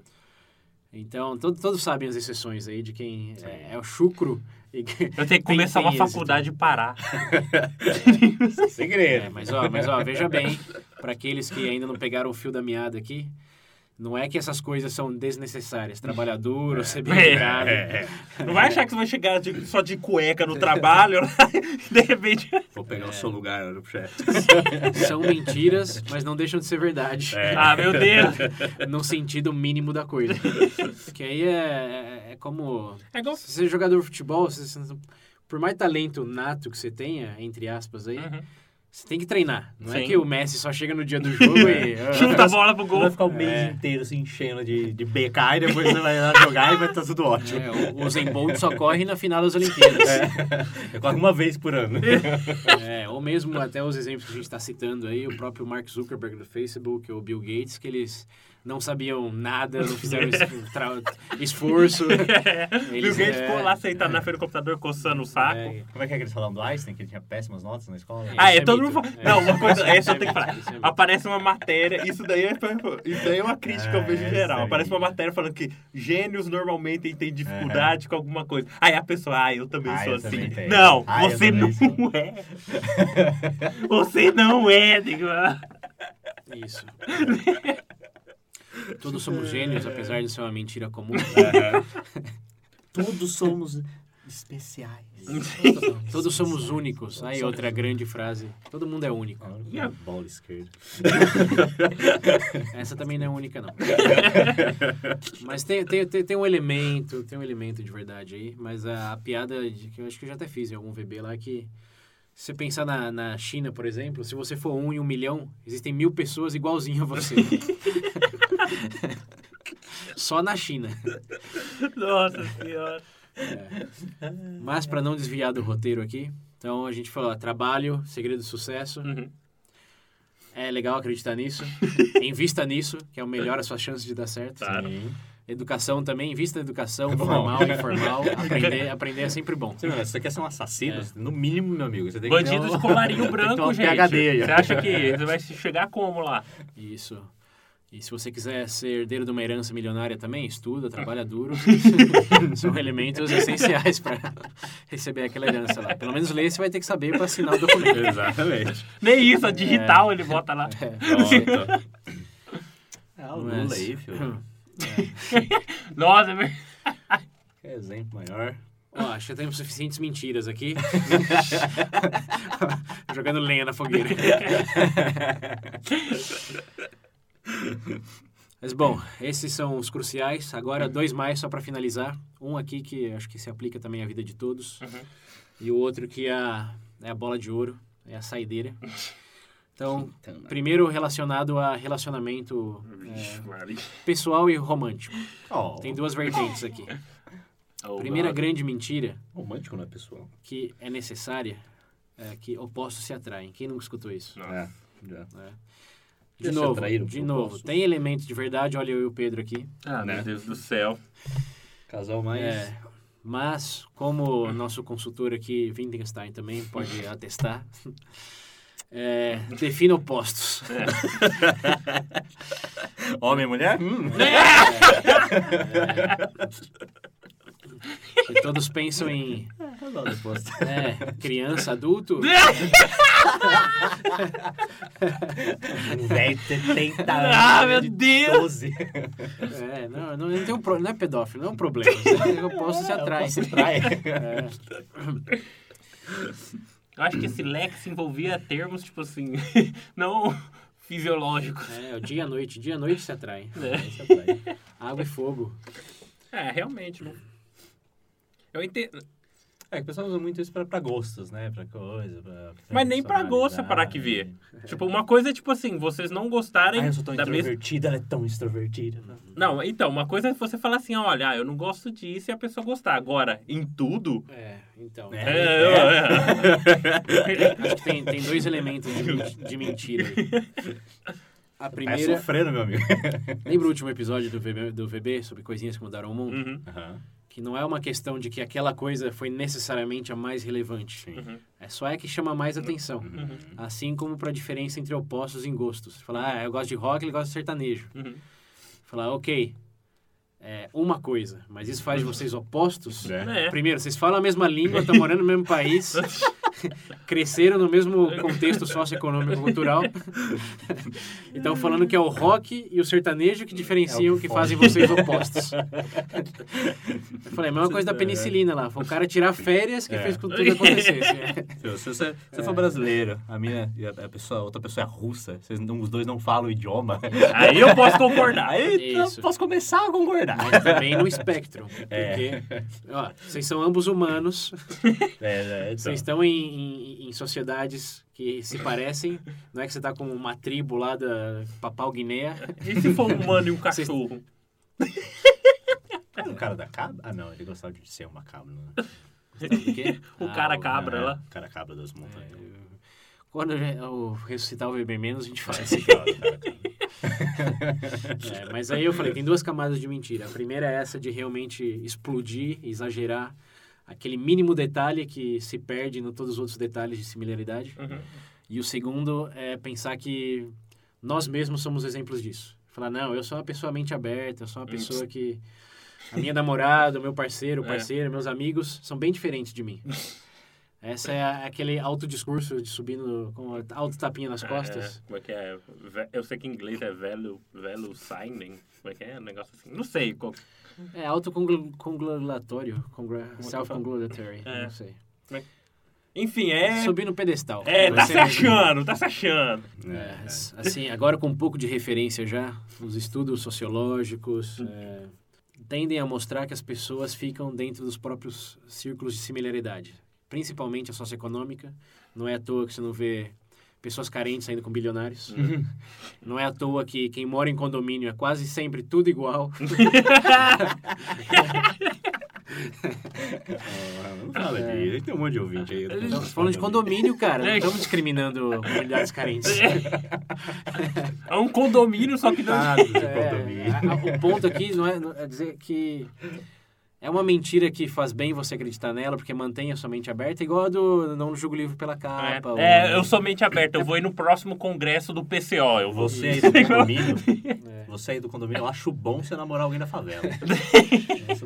Então, todo- todos sabem as exceções aí de quem é, é o chucro. E, Eu tenho que <laughs> começar uma faculdade e parar. Segredo. É, mas ó, mas ó, veja bem, para aqueles que ainda não pegaram o fio da meada aqui, não é que essas coisas são desnecessárias. Trabalhar duro, ser bem É, educado. Não vai achar que você vai chegar de- só de cueca no <laughs> trabalho e de repente. <laughs> Vou pegar o seu lugar no chat. <laughs> São mentiras, mas não deixam de ser verdade. É. Ah, meu Deus! No sentido mínimo da coisa. Porque aí é, é, é como. É igual. Se você é jogador de futebol, você- você- por mais talento nato que você tenha, entre aspas aí, Uhum. Você tem que treinar. Não é Sim. que o Messi só chega no dia do <laughs> jogo e. ah, Chuta a bola pro Vai gol. ficar o mês É. inteiro se enchendo de, de BK e depois você vai lá jogar e vai estar tudo ótimo. É, o- o Zen Bolt só corre na final das Olimpíadas. Eu corro uma vez por ano. <laughs> É, ou mesmo até os exemplos que a gente está citando aí, o próprio Mark Zuckerberg do Facebook, ou o Bill Gates, que eles não sabiam nada, não fizeram <laughs> es- tra- esforço. <laughs> Bill Eles, Gates é, ficou lá sentado na frente do computador coçando o saco. é, Como é que é que eles falam do Einstein, que ele tinha péssimas notas na escola? Ah, é, é todo mundo fala. É. Não, uma coisa, essa eu é tenho que falar. é. Aparece uma matéria, isso daí é, isso daí é uma crítica que eu Ah, vejo em geral. Aparece uma matéria falando que gênios normalmente têm dificuldade com alguma coisa. Aí a pessoa, ah, eu também Ah, sou eu também assim. tenho. Não, Ah, você também não sou. <laughs> é. Você não é, digo. Isso. Todos somos gênios, apesar de ser uma mentira comum. <laughs> Todos somos especiais. Todos somos únicos. Aí outra grande frase. Todo mundo é único. Ah, Bola esquerda. Essa também não é única, não. <laughs> Mas tem, tem, tem, tem um elemento, tem um elemento de verdade aí. Mas a, a piada de, que eu acho que eu já até fiz em algum VB lá que se você pensar na, na China, por exemplo, se você for um em um milhão, existem mil pessoas igualzinho a você. <laughs> Só na China. Nossa senhora. Mas para não desviar do roteiro aqui, então a gente falou, ó, trabalho, segredo do sucesso. Uhum. É legal acreditar nisso. <laughs> Invista nisso, que é o melhor as suas chances de dar certo. Claro. Sim. Educação também, invista na educação, Bom. formal, informal. <laughs> Aprender, aprender é sempre bom. Você, você quer ser um assassino? É. No mínimo, meu amigo. Você tem que Bandido ter de colarinho <laughs> branco, gente. PhD. Você acha que você vai chegar como lá? Isso. E se você quiser ser herdeiro de uma herança milionária também, estuda, trabalha duro. <laughs> São elementos essenciais para receber aquela herança lá. Pelo menos ler você vai ter que saber para assinar o documento. Exatamente. Nem isso, a digital ele bota lá. É. <laughs> É o Mas- Lula aí, filho. <laughs> Nossa, é verdade. Que exemplo maior. Ó, acho que temos suficientes mentiras aqui. Jogando lenha na fogueira. Mas bom, esses são os cruciais. Agora, dois mais só para finalizar. Um aqui que acho que se aplica também à vida de todos. Uhum. E o outro que é a, é a bola de ouro, é a saideira. Então, <laughs> Então, né? primeiro relacionado a relacionamento é, pessoal e romântico. Oh, Tem duas vertentes aqui. Oh, Primeira grande mentira romântico não é pessoal. que é necessária é que opostos se atraem. Quem nunca escutou isso? Não. É, já. De novo, de novo, opostos? tem elementos de verdade. Olha eu e o Pedro aqui. Ah, Né? meu Deus do céu. Casal mais... É, mas, como nosso consultor aqui, Wittgenstein, também pode <laughs> atestar, é, defina opostos. <laughs> Homem e mulher? Hum. E todos pensam em <laughs> é, criança, adulto. <laughs> Um velho de 70 anos. Ah, meu de Deus! 12. É, não, não, não, tem um, pro- não é pedófilo, não é um problema. <laughs> Opostos se atraem. Se atrai. É. Eu acho que esse lex envolvia termos, tipo assim, não fisiológicos. É, o dia e a noite, dia e a noite se atraem. né? Se atrai. Água e fogo. É, realmente, não. Eu entendo. É que o pessoal usa muito isso pra, pra gostos, né? Pra coisa, pra... Mas nem pra gosto é parar que ver. <laughs> Tipo, uma coisa é tipo assim, vocês não gostarem Ah, eu sou tão da mesma. introvertida, ela é tão extrovertida. Não, então, uma coisa é você falar assim, olha, ah, eu não gosto disso e a pessoa gostar. Agora, em tudo. É, então. É. É, é. <laughs> Acho que tem, tem dois elementos de, de mentira aí. A Tá primeira. sofrendo, meu amigo. <laughs> Lembra o último episódio do VB, do VB sobre coisinhas que mudaram o mundo? Uhum, Aham. Que não é uma questão de que aquela coisa foi necessariamente a mais relevante. Uhum, É só é que chama mais atenção. uhum, Assim como para a diferença entre opostos em gostos. Falar, ah, eu gosto de rock, ele gosta de sertanejo. uhum. Falar, ok. é, uma coisa, mas isso faz de vocês opostos. É. É. Primeiro, vocês falam a mesma língua, estão morando no mesmo país, <laughs> <laughs> cresceram no mesmo contexto socioeconômico cultural. e <laughs> estão falando que é o rock e o sertanejo que diferenciam, É o que fazem vocês opostos. Eu falei, a mesma coisa da penicilina lá. Foi o cara tirar férias que É. fez com que tudo acontecesse. <laughs> Se você, se você for brasileiro, a minha e a, pessoa, a outra pessoa é russa, vocês os dois não falam o idioma, Aí eu posso concordar. aí eu posso começar a concordar. Mas também no espectro. É. Porque, ó, vocês são ambos humanos, É, é, então. vocês estão em, em, em sociedades que se parecem. <laughs> Não é que você tá com uma tribo lá da Papal Guiné. E se for um humano e um <laughs> cachorro? Era o cara da cabra? Ah, não, ele gostava de ser uma cabra. Né? Gostava do quê? <laughs> O Ah, cara cabra É, lá. O cara cabra das montanhas. Quando eu ressuscitar o bebê menos, a gente faz. Cabra. É, mas aí eu falei, tem duas camadas de mentira. A primeira é essa de realmente explodir, exagerar aquele mínimo detalhe que se perde em todos os outros detalhes de similaridade. Uhum. E o segundo é pensar que nós mesmos somos exemplos disso. Falar, não, eu sou uma pessoa mente aberta, eu sou uma pessoa que... A minha namorada, o meu parceiro, o <laughs> É. parceiro, meus amigos são bem diferentes de mim. <laughs> Essa é a- aquele autodiscurso de subindo com a auto-tapinha nas costas. É, como é que é? Eu sei que em inglês é velho, velho signing. Como é que é? Um negócio assim. Não sei. qual- É, autocongratulatório, congra- que self-congratulatory, É. não sei. Enfim, é. Subir no pedestal. É, Vai tá se achando, tá se achando. É, assim, agora com um pouco de referência já, os estudos sociológicos é, tendem a mostrar que as pessoas ficam dentro dos próprios círculos de similaridade, principalmente a socioeconômica. Não é à toa que você não vê pessoas carentes saindo com bilionários. Não é à toa que quem mora em condomínio é quase sempre tudo igual. Não fala disso. Tem um monte de ouvinte aí. Estamos falando de condomínio, cara. Não estamos discriminando comunidades carentes. <laughs> É um condomínio, só que não. É, o ponto aqui não é, não é dizer que é uma mentira que faz bem você acreditar nela, porque mantém a sua mente aberta, igual a do não julgo o livro pela capa. ou- É, é, eu sou mente aberta. Eu vou ir no próximo congresso do PCO. Eu vou. Você aí <laughs> do condomínio, <laughs> É. você aí do condomínio, eu acho bom você namorar alguém da favela. <laughs>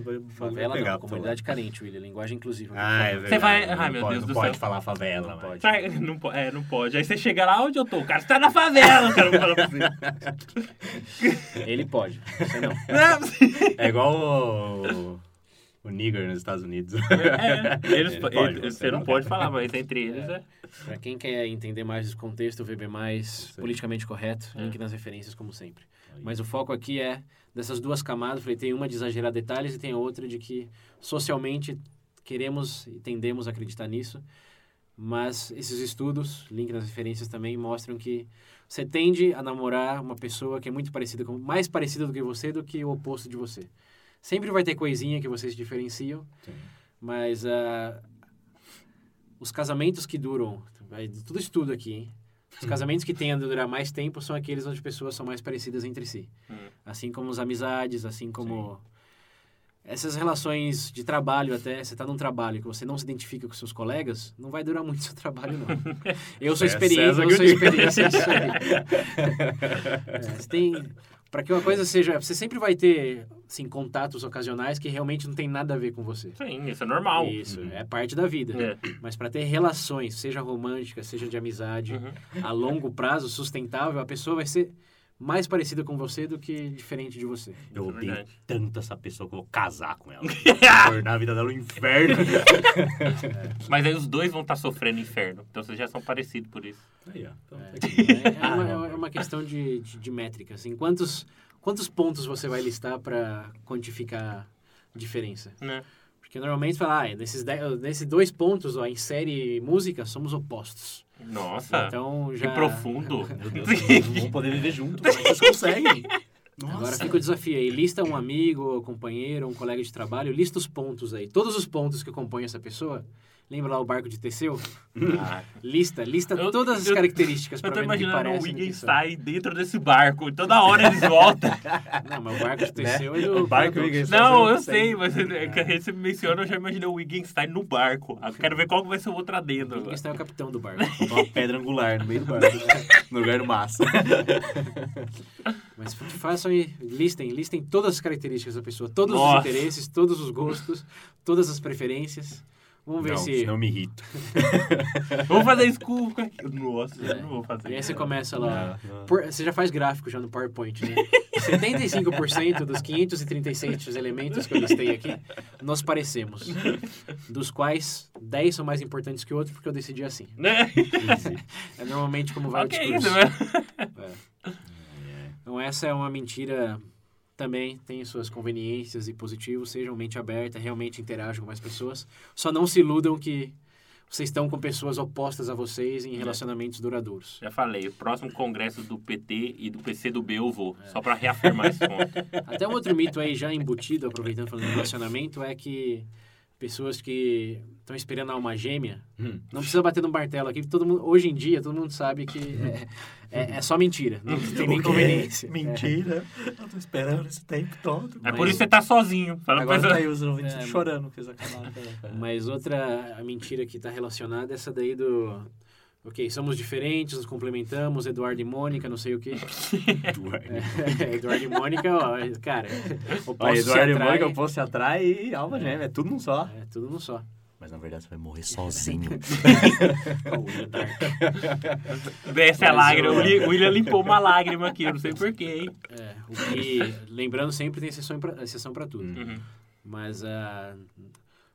Vai- vai Favela pegar não, comunidade carente, William, linguagem inclusiva. Ah, é Não verdade. vai- Não Ai, meu pode- Deus não do pode céu. falar favela, Não pode. Sai- não, po- é, não pode. Aí você chega lá onde eu tô. O cara está na favela, o cara vai falar pra você. Ele pode, você não. É igual o, o nigger nos Estados Unidos. É, eles, <laughs> Ele pode, ele- você não pode falar, mas entre eles é. Pra quem quer entender mais desse contexto, VB mais politicamente correto, É. link nas referências, como sempre. Mas o foco aqui é dessas duas camadas. Falei, tem uma de exagerar detalhes e tem a outra de que socialmente queremos e tendemos a acreditar nisso. Mas esses estudos, link nas referências também, mostram que você tende a namorar uma pessoa que é muito parecida com, mais parecida do que você do que o oposto de você. Sempre vai ter coisinha que vocês diferenciam, Sim. mas ah, os casamentos que duram, tudo estudo aqui, hein? Os casamentos que tendem a durar mais tempo são aqueles onde pessoas são mais parecidas entre si. Hum. Assim como as amizades, assim como essas relações de trabalho até, você está num trabalho que você não se identifica com seus colegas, não vai durar muito <laughs> seu trabalho não. Eu sou É experiente, César eu sou experiência. <laughs> É, você tem para que uma coisa seja, você sempre vai ter assim contatos ocasionais que realmente não tem nada a ver com você. Sim, isso é normal. Isso, é parte da vida. É. Mas para ter relações, seja românticas, seja de amizade, Uhum. a longo prazo, sustentável, a pessoa vai ser mais parecida com você do que diferente de você. Eu é odeio tanto essa pessoa que eu vou casar com ela. <laughs> Tornar a vida dela um inferno. <laughs> Mas aí os dois vão estar sofrendo inferno. Então vocês já são parecidos por isso. Aí, ó. Então, É, é Ah, uma, é uma questão de, de, de métrica. Assim, quantos, quantos pontos você vai listar para quantificar a diferença? Né? Porque normalmente fala, ah, nesses, dez- nesses dois pontos, ó, em série e música, somos opostos. Nossa, Então que já. profundo. <laughs> Meu Deus, <laughs> vão poder viver juntos. Como é que vocês conseguem? Agora Nossa. fica o desafio aí. Lista um amigo, um companheiro, um colega de trabalho, lista os pontos aí. Todos os pontos que compõem essa pessoa, Lembra lá o barco de Teseu? <laughs> Ah, Lista, lista Eu- todas as eu- características Eu tô imaginando o Wiggins sai dentro desse barco. e Toda hora eles voltam. <laughs> Não, mas o barco de Né? Teseu é do... O barco do- Wiggins. Não, eu Não sei, sei. mas é gente se menciona, eu já imaginei o Wittgenstein no barco. Eu quero ver qual que vai ser o outro adendo. Wiggins agora. é o capitão do barco. <laughs> Uma pedra angular no meio do barco. no lugar do massa. Mas façam aí, listem, listem todas as características da pessoa, todos Nossa. os interesses, todos os gostos, todas as preferências. Vamos ver não, se... eu me irrito. <laughs> Vamos fazer isso com... Nossa, eu não vou fazer E aí você começa lá... Não, não. Por- você já faz gráfico já no PowerPoint, né? <laughs> 75% dos 536 elementos que eu listei aqui, nós parecemos. Dos quais 10 são mais importantes que outros porque eu decidi assim. Né? É normalmente como vai Ok, o discurso. isso mesmo. É. Então essa é uma mentira também, tem suas conveniências e positivos, sejam mente aberta, realmente interajam com mais pessoas. Só não se iludam que vocês estão com pessoas opostas a vocês em relacionamentos duradouros. Já falei, o próximo congresso do PT e do PCdoB eu vou. Só pra reafirmar esse ponto. <laughs> Até um outro mito aí já embutido, aproveitando falando de relacionamento, é que pessoas que estão esperando a alma gêmea, Hum. não precisa bater no martelo aqui, todo mundo, hoje em dia todo mundo sabe que é, é- é só mentira, não <laughs> tem nem conveniência. É. Mentira. Eu tô esperando esse tempo todo. É por isso que você tá sozinho. Agora pra tá aí os ouvintes É, chorando. Que eles acabaram. Mas outra a mentira que está relacionada é essa daí do. Ok, somos diferentes, nos complementamos, Eduardo e Mônica, não sei o quê. <laughs> É, Eduardo e Mônica, ó, cara, o posto se Eduardo e atrai, Mônica, o posto se atrai e alma gêmea. É tudo num só. É tudo num só. Mas na verdade você vai morrer sozinho. <laughs> Desce a lágrima. o- William- limpou uma lágrima aqui, eu não sei porquê, hein? É, o que, lembrando, sempre tem exceção para tudo. Uhum. Mas, ah,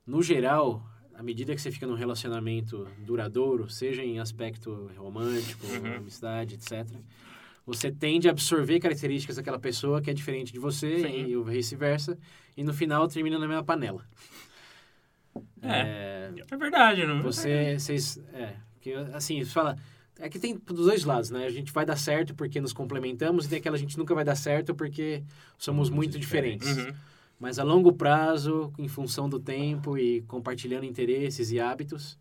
no geral, à medida que você fica num relacionamento duradouro, seja em aspecto romântico, Uhum. amizade, etc., você tende a absorver características daquela pessoa que é diferente de você Sim. e vice-versa, e no final termina na mesma panela. É. É verdade, não Você, vocês, é, que, assim, você fala, é que tem dos dois lados, né? A gente vai dar certo porque nos complementamos e tem aquela gente nunca vai dar certo porque somos Muito muito diferentes. Uhum. Mas a longo prazo, em função do tempo e compartilhando interesses e hábitos,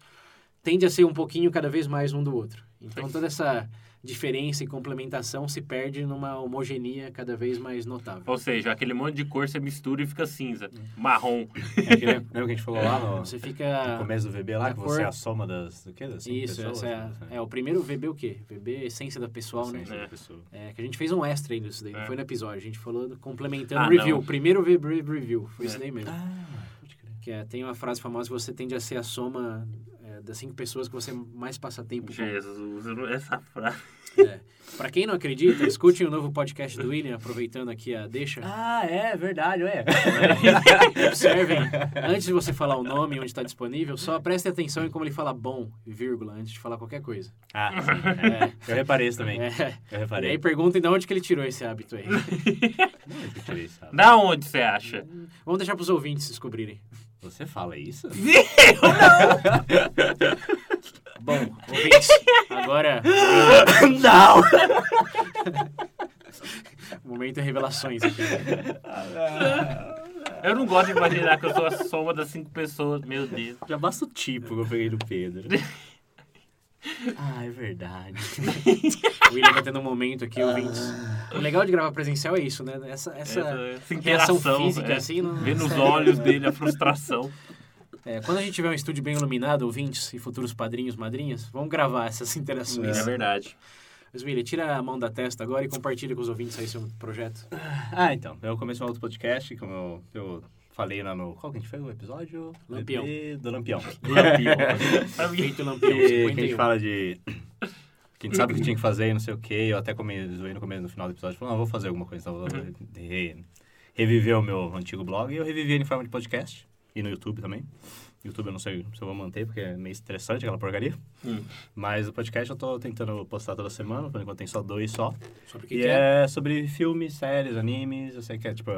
tende a ser um pouquinho cada vez mais um do outro. Então toda essa diferença e complementação se perde numa homogeneia cada vez mais notável. Ou seja, aquele monte de cor você mistura e fica cinza. Marrom. É que, lembra que a gente falou lá no, <laughs> Você no fica começo do VB lá, a que cor- você é a soma das... Do quê? Das isso, pessoas? essa é, é o primeiro VB o quê? VB essência da pessoal, né? Essência da É. pessoa. É, que a gente fez um extra aí nisso daí, não É. foi no episódio. A gente falou do- complementando Ah, o review. não. Primeiro VB review, foi É. isso daí mesmo. Ah, pode crer. Que é, tem uma frase famosa, você tende a ser a soma é, das cinco pessoas que você mais passa tempo com. Jesus, essa frase. É. Pra quem não acredita, escute o novo podcast do William, aproveitando aqui a deixa. Ah, é verdade, ué. <laughs> Observem, antes de você falar o nome onde está disponível, só preste atenção em como ele fala bom, vírgula, antes de falar qualquer coisa. Ah. <laughs> É, Eu reparei isso também. é. Eu E reparei. aí perguntem de onde que ele tirou esse hábito aí. Não, eu tirei, sabe? Da onde você acha? Vamos deixar pros ouvintes descobrirem. Você fala isso? <laughs> <laughs> Bom, ouvintes, agora <laughs> não! momento de revelações aqui. Eu não gosto de imaginar que eu sou a soma das cinco pessoas. Meu Deus. Já basta o tipo que eu peguei do Pedro. Ah, é verdade. <laughs> O William vai tendo um momento aqui, ouvintes. O legal de gravar presencial é isso, né? Essa, essa, essa interação, física, é. assim, não... Ver nos olhos dele a frustração. É, quando a gente tiver um estúdio bem iluminado, ouvintes e futuros padrinhos, madrinhas, vamos gravar essas interações. É verdade. Mas, William, tira a mão da testa agora e compartilha com os ouvintes aí seu projeto. Ah, então. Eu comecei um outro podcast, como eu, eu falei lá no... Qual que a gente fez o episódio? Lampião. Do Lampião. <laughs> Lampião. <laughs> Feito Lampião, que, que a 51. gente fala de... Que a gente sabe o que tinha que fazer e não sei o quê. Eu até come, zoei no começo, no final do episódio. Falei, não, vou fazer alguma coisa. Então vou re- reviver o meu antigo blog. E eu revivi ele em forma de podcast. E no YouTube também. YouTube eu não sei se eu vou manter, porque é meio estressante aquela porcaria. Hum. Mas o podcast eu tô tentando postar toda semana. Por enquanto tem só dois só. Sobre o que, e que é? é sobre filmes, séries, animes. Eu sei que é, tipo,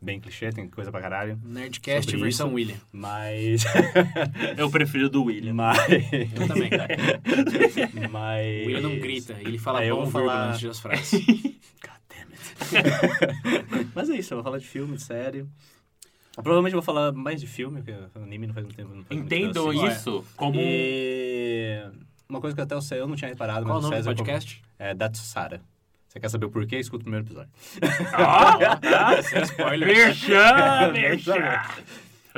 bem clichê, tem coisa pra caralho. Nerdcast versão isso. William. Mas... <laughs> Eu prefiro do William. mas... Eu também. <laughs> mas... O William não grita, ele fala eu bom vou vírgula falar- antes das frases. <laughs> God damn it. Mas é isso, eu vou falar de filme, de série. Provavelmente eu vou falar mais de filme, porque anime não faz muito tempo. Não faz muito tempo que eu Entendo assisto. isso como... E... Uma coisa que até eu sei, eu não tinha reparado, Qual o mas nome do podcast? É Datsara. Você quer saber o porquê? Escuta o primeiro episódio. Ah, tá. spoiler. Merchan, merchan.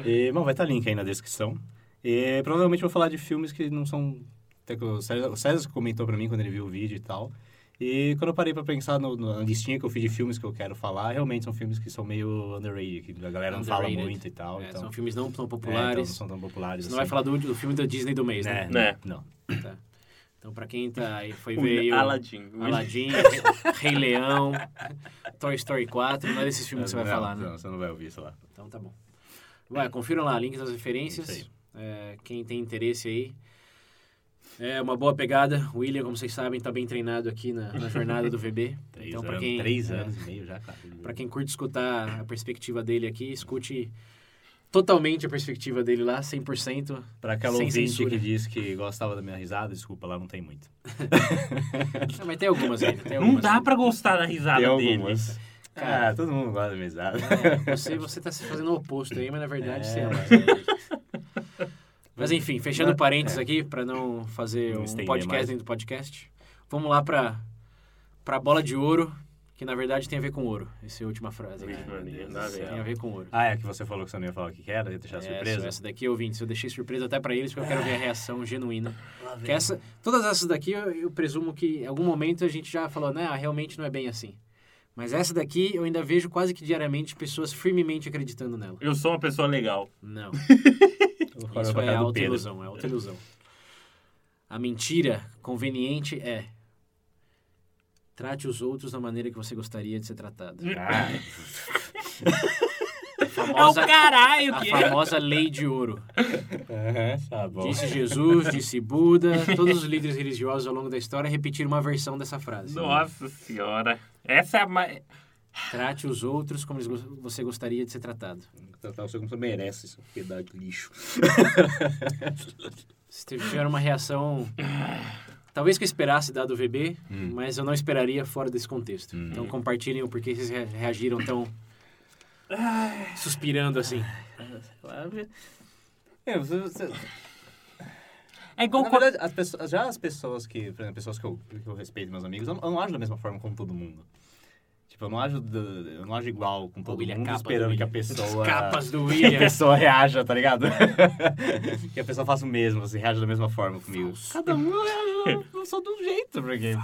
E, bom, vai estar link aí na descrição. E provavelmente vou falar de filmes que não são... até que O César, o César comentou pra mim quando ele viu o vídeo e tal. E quando eu parei pra pensar no, no- na listinha que eu fiz de filmes que eu quero falar, realmente são filmes que são meio underrated, que a galera não fala Underrated. muito e tal. É, então, são filmes não tão é, então populares. não são tão populares Você não vai assim. falar do, do filme da Disney do mês, né? Né? Né. Não. Tá. Então, pra quem tá aí, foi <laughs> ver Aladdin. Aladdin, <laughs> Rei Leão, Toy Story 4, não é desses filmes que você vai Não, falar, né? Não, você não vai ouvir isso lá. Então tá bom. Vai, confiram lá, link das referências. É, quem tem interesse aí. É uma boa pegada. O William, como vocês sabem, tá bem treinado aqui na, na jornada do VB. <laughs> Três, então, pra quem, três é, anos e meio já, cara. Pra quem curte escutar a perspectiva dele aqui, escute totalmente a perspectiva dele lá, 100%. Pra aquela Sem ouvinte censura. que disse que gostava da minha risada, desculpa, lá não tem muito. <laughs> Ah, mas tem algumas ainda. Tem Não algumas dá ainda. pra gostar da risada tem dele. algumas. Cara. Ah, todo mundo gosta da minha risada. É, você, você tá se fazendo o oposto aí, mas na verdade É, você ama. mas- Mas enfim, fechando Mas- parênteses é. aqui, pra não fazer Não um podcast mais. dentro do podcast, vamos lá pra, pra bola de ouro, que na verdade tem a ver com ouro. Essa é a última frase. aqui. A ver. Tem a ver com ouro. Ah, é que você falou que você não ia falar o que era, ia deixar Essa, surpresa? essa daqui, ouvintes, eu deixei surpresa até pra eles, porque eu quero ver a reação genuína. Que essa, todas essas daqui, eu, eu presumo que em algum momento a gente já falou, né, ah, realmente não é bem assim. Mas essa daqui, eu ainda vejo quase que diariamente pessoas firmemente acreditando nela. Eu sou uma pessoa legal. Não. <laughs> Eu Isso é cara do alta Pedro. ilusão, é alta ilusão. A mentira conveniente é trate os outros da maneira que você gostaria de ser tratado. Ah, <laughs> A É o famosa, caralho a que é. famosa lei de ouro. aham, tá bom. Disse Jesus, disse Buda, todos os líderes religiosos ao longo da história repetiram uma versão dessa frase. Nossa senhora. Essa é a mais... Trate os outros como você gostaria de ser tratado. Tratar você como você merece, isso pedaço de lixo. Se tiver uma reação, talvez que eu esperasse dado o VB, Hum. mas eu não esperaria fora desse contexto. Hum. Então compartilhem o porquê vocês rea- reagiram tão suspirando assim. É, você, você... É igual Na verdade, as pessoas, já as pessoas que, por exemplo, pessoas que eu, que eu respeito, meus amigos, eu, não- eu não ajo da mesma forma como todo mundo. Tipo, eu não ajo, eu não ajo igual com todo William mundo, esperando que a William. pessoa... <laughs> Capas do <laughs> que a William. pessoa reaja, tá ligado? <laughs> que a pessoa faça o mesmo, você reage da mesma forma comigo. Cada um reage só de um jeito, porque...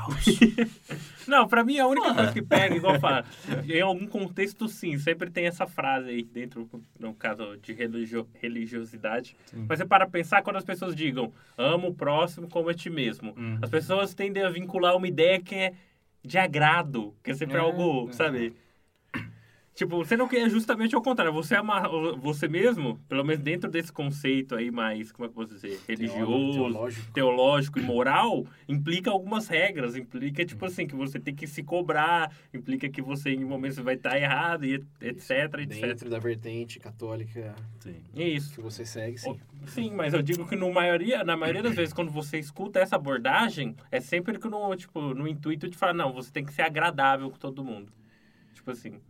Não, pra mim a única coisa que pega, igual fala, em algum contexto sim, sempre tem essa frase aí dentro, no caso de religio- religiosidade. Mas você para pensar quando as pessoas digam, ama o próximo como a ti mesmo. Uhum. As pessoas tendem a vincular uma ideia que é de agrado, que é sempre É, algo, é. sabe? Tipo, você não quer justamente ao contrário, você ama você mesmo, pelo menos dentro desse conceito aí mais, como é que eu posso dizer, religioso, Teológico. teológico e moral, implica algumas regras, implica, tipo assim, que você tem que se cobrar, implica que você em momentos vai estar errado, e et- etc, etc. Dentro da vertente católica Sim. É isso. que você segue, sim. Sim, mas eu digo que no maioria, na maioria das vezes, quando você escuta essa abordagem, é sempre que no, tipo, no intuito de falar, não, você tem que ser agradável com todo mundo. Tipo assim.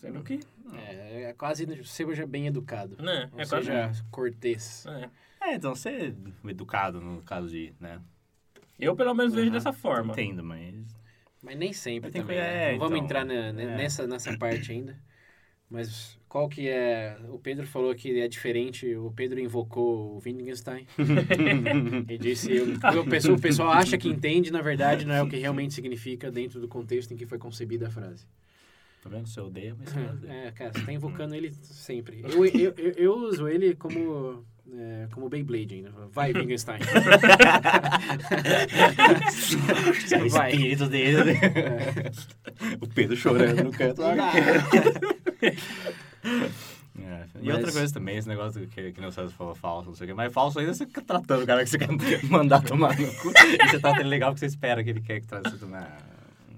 Sendo que. É, é quase seja bem educado. Né? Ou É quase. seja, cortês. É. É, então, ser educado no caso de, né? Eu pelo menos vejo Aham, dessa forma. Entendo, mas... Mas nem sempre Tem que- também. né? é, Não vamos então, entrar na- é. nessa, nessa parte ainda. Mas qual que é... O Pedro falou que é diferente. O Pedro invocou o Wittgenstein. <laughs> e disse... O, o, pessoal, o pessoal acha que entende, na verdade, não é o que realmente significa dentro do contexto em que foi concebida a frase. Tá vendo? Você odeia, mas você <laughs> odeia. É, cara, você tá invocando ele sempre. <laughs> Eu, eu, eu, eu uso ele como... É, como Beyblade ainda. Vai, Wittgenstein. O Vai. espírito dele. É. o Pedro chorando no canto. <laughs> É. E Mas- outra coisa também, esse negócio que, que nem o César falou falso, não sei o quê. Mas falso ainda você fica tratando o cara que você quer mandar tomar no cu. E você trata ele legal porque você espera que ele quer que trate você tomar.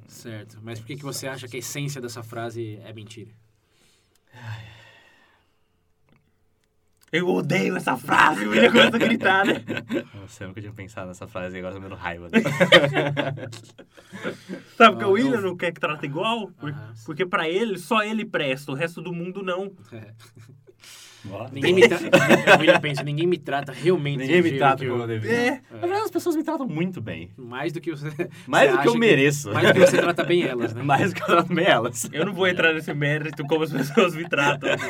Certo. Mas por que, que você acha que a essência dessa frase é mentira? Eu odeio essa frase, o William começa a gritar, né? <laughs> Nossa, eu nunca tinha pensado nessa frase e agora tô dando raiva dela. <laughs> Sabe porque Ah, o William não. não quer que trata igual? Por- Aham. Porque pra ele, só ele presta, o resto do mundo não. É. Ninguém me trata. pensa, ninguém me trata realmente. Ninguém me trata que como eu- eu deveria. É. Na verdade, as pessoas me tratam muito bem. Mais do que você. Mais você do que eu mereço. Mais do que você trata bem elas, né? Mais do que eu trato bem elas. Eu não vou entrar nesse mérito como as pessoas me tratam. <laughs>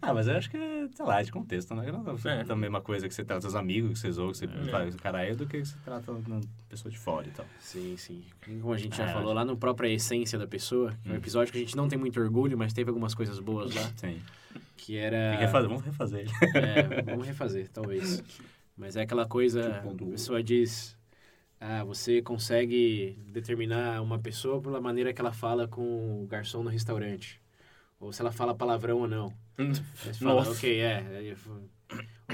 Ah, mas eu acho que, é, sei lá, é de contexto, né? Não É. é a mesma coisa que você trata os amigos, que você zoa, que você faz o caralho, do que você trata uma pessoa de fora e tal. Sim, sim. Como a gente já É. falou lá no própria essência da pessoa, que é um episódio que a gente não tem muito orgulho, mas teve algumas coisas boas lá, Sim. Que era. Refazer, vamos refazer ele. É, vamos refazer, talvez. Mas é aquela coisa, Tipo, a pessoa diz, ah, você consegue determinar uma pessoa pela maneira que ela fala com o garçom no restaurante. Ou se ela fala palavrão ou não. Você fala, Nossa. ok, é.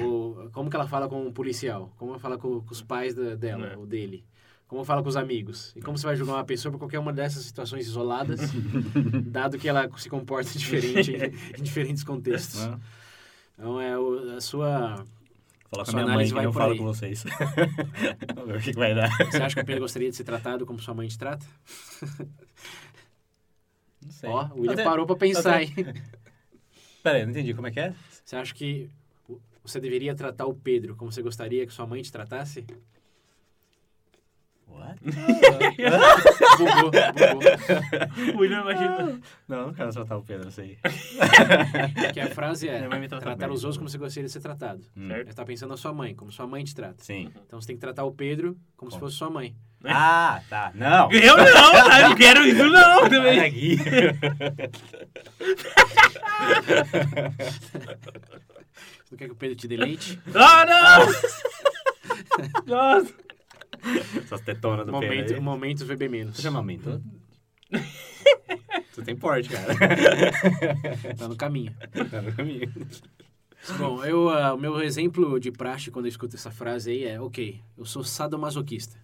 Ou como que ela fala com o policial? Como ela fala com, com os pais da- dela, É. ou dele? Como fala com os amigos? E como você vai julgar uma pessoa por qualquer uma dessas situações isoladas, <laughs> dado que ela se comporta diferente em, em diferentes contextos? Né? Então, é o- a sua... Falar com Sua a minha mãe vai por falo aí. com vocês. <laughs> Vamos ver o que, que vai dar. Você acha que o Pedro gostaria de ser tratado como sua mãe te trata? <laughs> Não sei. Ó, o William Até- parou pra pensar, hein? Pera aí, não entendi. Como é que é? Você acha que você deveria tratar o Pedro como você gostaria que sua mãe te tratasse? What? <laughs> Bugou, bugou. O <laughs> William imagina. Não, não quero tratar o Pedro, aí. Que a frase é tratar bem. os outros como você gostaria de ser tratado. Certo? Você tá pensando na sua mãe, como sua mãe te trata. Sim. Então você tem que tratar o Pedro como se Como? fosse sua mãe. <laughs> Ah, tá. Não. Eu não, tá? Eu não quero isso não também. daqui. Você não quer que o Pedro te dê leite? Ah, não! Nossa. <laughs> Essas tetonas do Momento, aí. momentos VB menos. Você chama amamentou? <laughs> Você tem porte, cara. Tá no caminho. Tá no caminho. Bom, eu, ah, o meu exemplo de praxe quando eu escuto essa frase aí é, ok, eu sou sadomasoquista.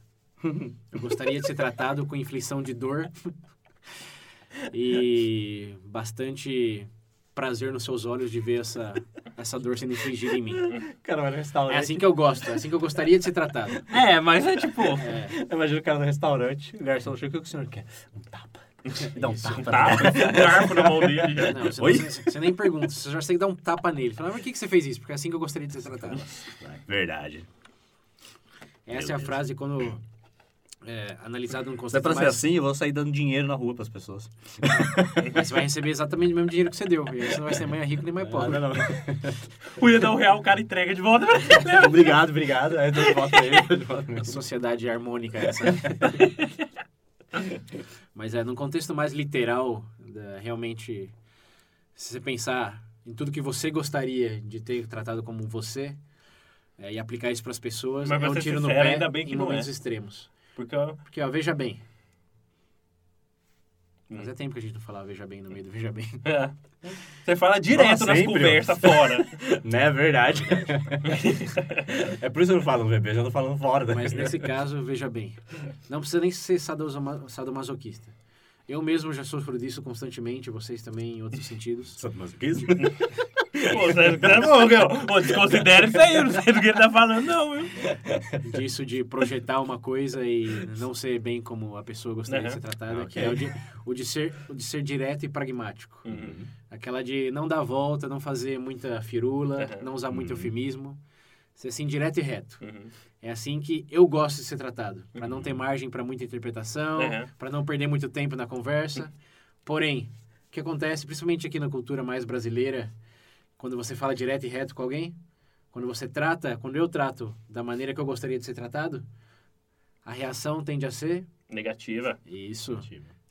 Eu gostaria de ser tratado com inflição de dor e bastante prazer nos seus olhos de ver essa, essa dor sendo infligida em mim. Cara, vai no restaurante. É assim que eu gosto, é assim que eu gostaria de ser tratado. É, mas é tipo. É, Imagina o cara no restaurante, o garçom chega, o que o senhor quer? Um tapa. <laughs> Dá um Isso. tapa. Um tapa, <laughs> um garfo na mão dele não, você, Oi? você- você nem pergunta, você já tem que dar um tapa nele. Fala, mas por que, que você fez isso? Porque é assim que eu gostaria de ser tratado. Verdade. Essa é a Beleza. frase quando é, analisado num Se é conceito pra ser mais... assim, eu vou sair dando dinheiro na rua pras pessoas. Mas você vai receber exatamente o mesmo dinheiro que você deu. E aí você não vai ser mãe rico nem mais pobre. não. O William <laughs> dá um real, o cara entrega de volta ele. obrigado, obrigado. Aí eu dou de volta pra ele. eu dou de volta pra A ele. sociedade harmônica essa. <laughs> Mas é, num contexto mais literal, realmente, se você pensar em tudo que você gostaria de ter tratado como você, é, e aplicar isso para as pessoas, Mas é um tiro no sincero, pé ainda bem que em não momentos é. extremos. Porque, Porque, ó, veja bem. Hum. Mas é tempo que a gente não falava veja bem no meio do veja bem. <laughs> é. Você fala direto Nossa, nas sempre, conversas fora. <laughs> Não é verdade. <laughs> é por isso que eu não falo no bebê, eu já tô falando fora. Da... Mas nesse caso, veja bem. Não precisa nem ser sadomasoquista. Eu mesmo já sofro disso constantemente, vocês também em outros sentidos. Sadomasoquismo? Pô, você tá bom, meu. Pô, desconsidera isso aí, eu não sei do que ele tá falando, não, viu? disso de projetar uma coisa e não ser bem como a pessoa gostaria de ser tratada, Ok. que é o de, o, de ser, o de ser direto e pragmático. Uhum. Aquela de não dar volta, não fazer muita firula, Aham. não usar muito Uhum. eufemismo. Ser assim, direto e reto. Uhum. É assim que eu gosto de ser tratado, para não Uhum. ter margem para muita interpretação, para não perder muito tempo na conversa. <laughs> Porém, o que acontece, principalmente aqui na cultura mais brasileira, quando você fala direto e reto com alguém, quando você trata, quando eu trato da maneira que eu gostaria de ser tratado, a reação tende a ser Negativa. isso,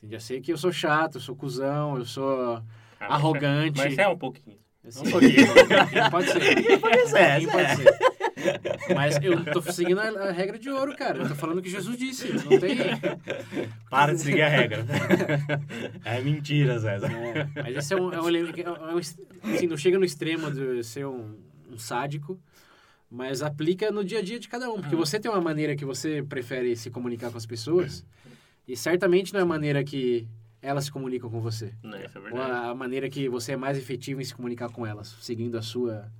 tende a ser que eu sou chato, eu sou cuzão, eu sou Ah, arrogante. Mas é um pouquinho. Assim, Um pouquinho. <laughs> pode ser. Pode ser, pode ser. Mas eu tô seguindo a, a regra de ouro, cara. Eu tô falando o que Jesus disse. Não tem. Para de seguir a regra. <laughs> é mentira, César. É, mas esse é um, é um, ele- é um- assim, não chega no extremo de ser um, um sádico, mas aplica no dia a dia de cada um. Porque você tem uma maneira que você prefere se comunicar com as pessoas, e certamente não é a maneira que elas se comunicam com você. Não, isso é Ou verdade. a, a maneira que você é mais efetivo em se comunicar com elas, seguindo a sua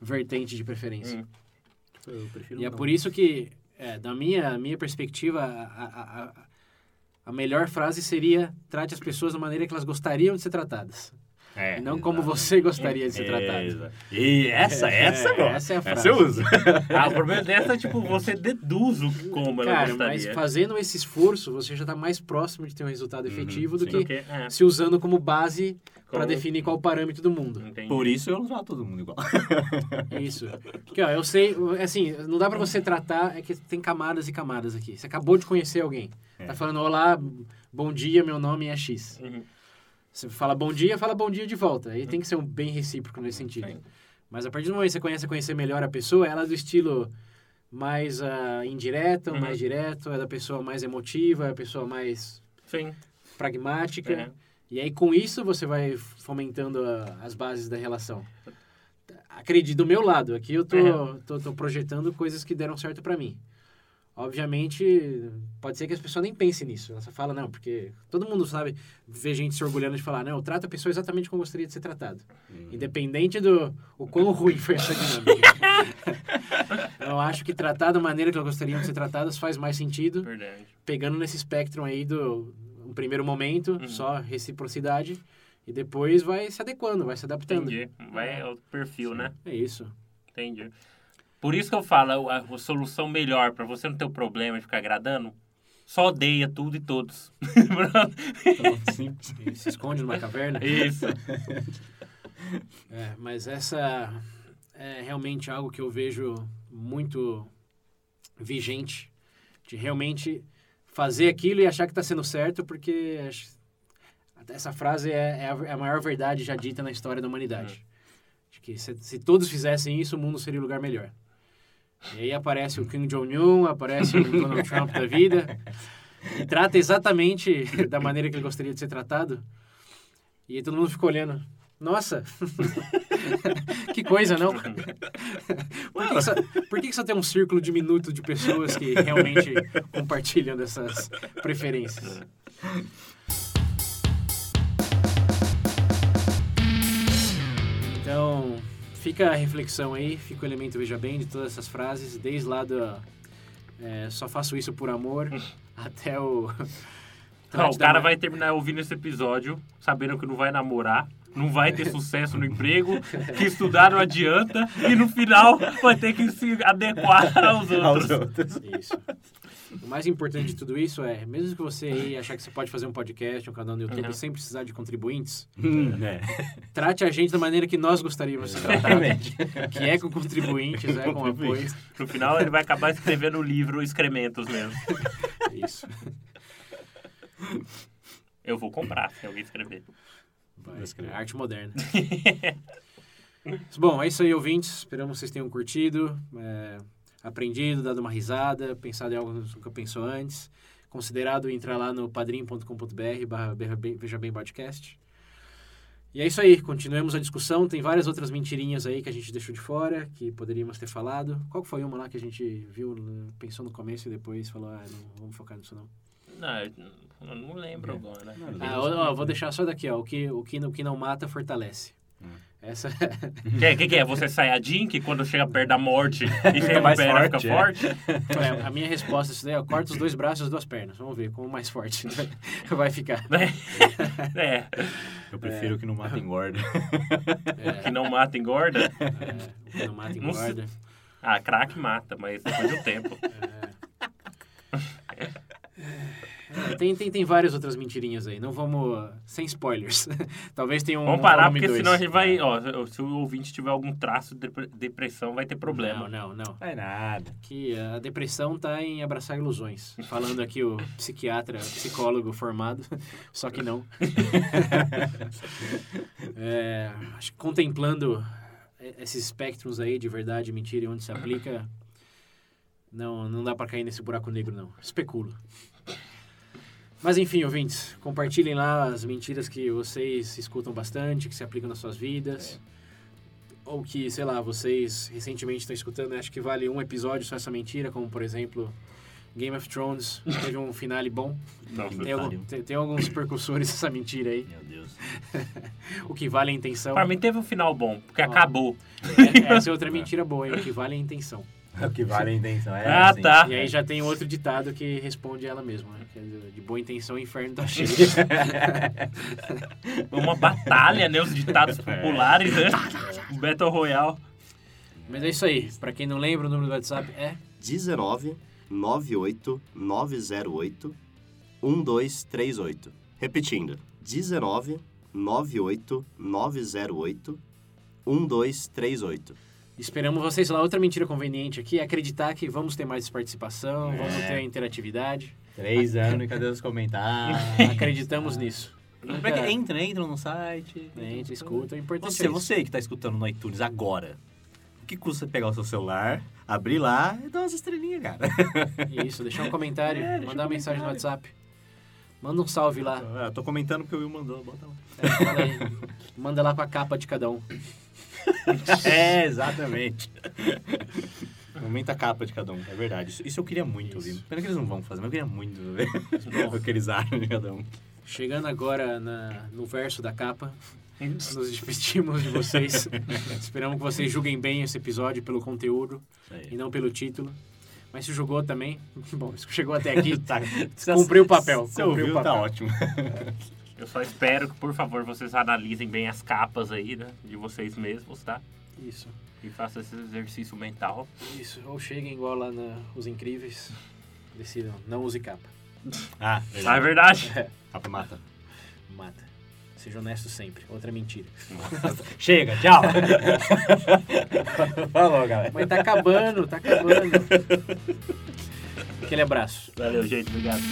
vertente de preferência. Hum. Eu prefiro E é não. por isso que, é, da minha, minha perspectiva, a, a, a, a melhor frase seria trate as pessoas da maneira que elas gostariam de ser tratadas. É, e não como exato. você gostaria de ser tratado. E essa, É, essa é boa. essa é a Essa frase. eu uso. <laughs> Ah, o problema dessa é, tipo, você deduz o como ela Cara, mas gostaria. fazendo esse esforço, você já está mais próximo de ter um resultado efetivo do sim. que Porque, é, se usando como base para Como- definir qual o parâmetro do mundo. entendi. Por isso eu uso todo mundo igual. <laughs> Isso. Porque, ó, eu sei, assim, não dá pra você tratar, é que tem camadas e camadas aqui. Você acabou de conhecer alguém. É. Tá falando, olá, bom dia, meu nome é X. Uhum. Você fala bom dia, fala bom dia de volta. Aí tem que ser um bem recíproco nesse sentido. Sim. Mas a partir do momento que você conhece conhecer melhor a pessoa, ela é do estilo mais ah, indireto, Uhum. mais direto, é da pessoa mais emotiva, é a pessoa mais Sim. pragmática. É. E aí, com isso, você vai fomentando a- as bases da relação. Acredite, do meu lado, aqui eu tô, É. tô, tô projetando coisas que deram certo pra mim. Obviamente, pode ser que as pessoas nem pensem nisso. Só fala, não, porque todo mundo sabe, vê gente se orgulhando de falar, não, eu trato a pessoa exatamente como gostaria de ser tratado. Independente do o quão ruim foi essa dinâmica. <laughs> eu acho que tratar da maneira que elas gostariam de ser tratadas faz mais sentido Verdade. pegando nesse espectro aí do um primeiro momento, Uhum. só reciprocidade, e depois vai se adequando, vai se adaptando. Entendi. Vai ao perfil, né? É isso. Entendi. Por isso que eu falo, a, a solução melhor pra você não ter o problema de ficar agradando, só odeia tudo e todos. <laughs> Se esconde numa caverna. Isso. <laughs> É, mas essa é realmente algo que eu vejo muito vigente, de realmente fazer aquilo e achar que está sendo certo, porque essa frase é, é a, é a maior verdade já dita na história da humanidade. De que se, se todos fizessem isso, o mundo seria um lugar melhor. E aí aparece o Kim Jong-un, aparece o Donald Trump da vida, e trata exatamente da maneira que ele gostaria de ser tratado. E aí todo mundo fica olhando. Nossa! <laughs> que coisa, não? Por que, que só, por que que só tem um círculo diminuto de pessoas que realmente compartilham dessas preferências? Então, fica a reflexão aí, fica o elemento veja bem de todas essas frases, desde lá do é, só faço isso por amor <laughs> até o. Não, o cara vai terminar ouvindo esse episódio sabendo que não vai namorar, não vai ter <laughs> sucesso no emprego, que estudar não adianta e no final vai ter que se adequar aos <laughs> Aos outros. outros. Isso. O mais importante de tudo isso é, mesmo que você aí achar que você pode fazer um podcast, um canal no YouTube Uhum. sem precisar de contribuintes, Hum, <laughs> é. trate a gente da maneira que nós gostaríamos de ser tratado, Exatamente. que é com contribuintes, é com apoio. No final ele vai acabar escrevendo o livro Excrementos mesmo. <laughs> Isso. Eu vou comprar se alguém escrever. Vai, escrever. é arte moderna. <laughs> Bom, é isso aí, ouvintes. Esperamos que vocês tenham curtido, é, aprendido, dado uma risada, pensado em algo que nunca pensou antes. Considerado entrar lá no padrim.com.br barra Veja Bem- Podcast. E é isso aí, continuemos a discussão. Tem várias outras mentirinhas aí que a gente deixou de fora, que poderíamos ter falado. Qual foi uma lá que a gente viu, né, pensou no começo e depois falou, ah, não vamos focar nisso não. Não, eu não lembro agora. Não, Ah, ó, vou deixar só daqui, ó. O que, o que, o que não mata, fortalece. Hum. Essa Que, é- que, que é? Você Saiyajin, que quando chega perto da morte e se mais recupera, forte, fica é. forte? é a minha resposta a isso daí, ó. Corta os dois braços e as duas pernas. Vamos ver como mais forte <laughs> vai ficar. É, Eu prefiro que não mata engorda. É, que não mata engorda. é, o que não mata, Não engorda. Ah, crack mata, mas depois do tempo. É, tem, tem, tem várias outras mentirinhas aí. Não vamos... Sem spoilers. <laughs> Talvez tenha um Vamos parar, volume porque dois. senão a gente vai. Ó, se o ouvinte tiver algum traço de depre- depressão, vai ter problema. Não, não, não. Não é nada. Que a depressão tá em abraçar ilusões. Falando aqui o psiquiatra, psicólogo formado, <laughs> só que não. <laughs> É, acho que contemplando esses espectros aí de verdade, mentira e onde se aplica, não, não dá pra cair nesse buraco negro, não. Especulo. Mas enfim, ouvintes, compartilhem lá as mentiras que vocês escutam bastante, que se aplicam nas suas vidas. Ou que, sei lá, vocês recentemente estão escutando, acho que vale um episódio só essa mentira, como por exemplo, Game of Thrones teve um finale bom. Nossa, Tem, algum- tem- tem alguns percussores dessa mentira aí. Meu Deus. <laughs> O que vale é a intenção. Pra mim teve um final bom, porque acabou. É, essa é outra <laughs> mentira boa, hein? O que vale é a intenção. <laughs> O que vale a intenção. É Ah, assim. tá. E aí já tem outro ditado que responde ela mesma. Né? É de boa intenção o inferno tá cheio. <laughs> Uma batalha, né? Os ditados populares, né? <laughs> Um Battle Royale. Mas é isso aí. Pra quem não lembra, o número do WhatsApp é 19 98 908 1238. Repetindo, 19 98 908 1238. Esperamos vocês lá. Outra mentira conveniente aqui é acreditar que vamos ter mais participação, vamos É. ter interatividade. Três <laughs> anos e cadê os comentários? <laughs> Acreditamos nisso. Como é que entra, entra no site. Gente, escuta, o importante Você, é você que tá escutando no iTunes agora, o que custa pegar o seu celular, abrir lá e dar umas estrelinhas, cara? <laughs> Isso, deixar um comentário, É, mandar um uma mensagem no comentário. WhatsApp. Manda um salve lá. Ah, tô comentando porque o Will mandou, bota lá. É, fala aí. Manda lá pra capa de cada um. É, exatamente. Aumenta a capa de cada um, é verdade. Isso, isso eu queria muito Isso. ouvir. Pena que eles não vão fazer, mas eu queria muito ver <laughs> o que eles acham de cada um. Chegando agora na- no verso da capa, nos despedimos de vocês. <laughs> Esperamos que vocês julguem bem esse episódio pelo conteúdo e não pelo título. Mas se julgou também, <laughs> bom, se chegou até aqui, Tá. Cumpriu o papel, Se cumpriu ouviu, o papel. tá ótimo. Eu só espero que, por favor, vocês analisem bem as capas aí, né? De vocês mesmos, tá? isso, E façam esse exercício mental. isso. Ou cheguem igual lá na Os Incríveis, decidam, não use capa. Ah, Ah, é verdade. Capa mata. Mata. Seja honesto sempre. Outra mentira. <laughs> Chega, tchau. <laughs> Falou, galera. Mas tá acabando, tá acabando. Aquele abraço. Valeu, gente. Obrigado.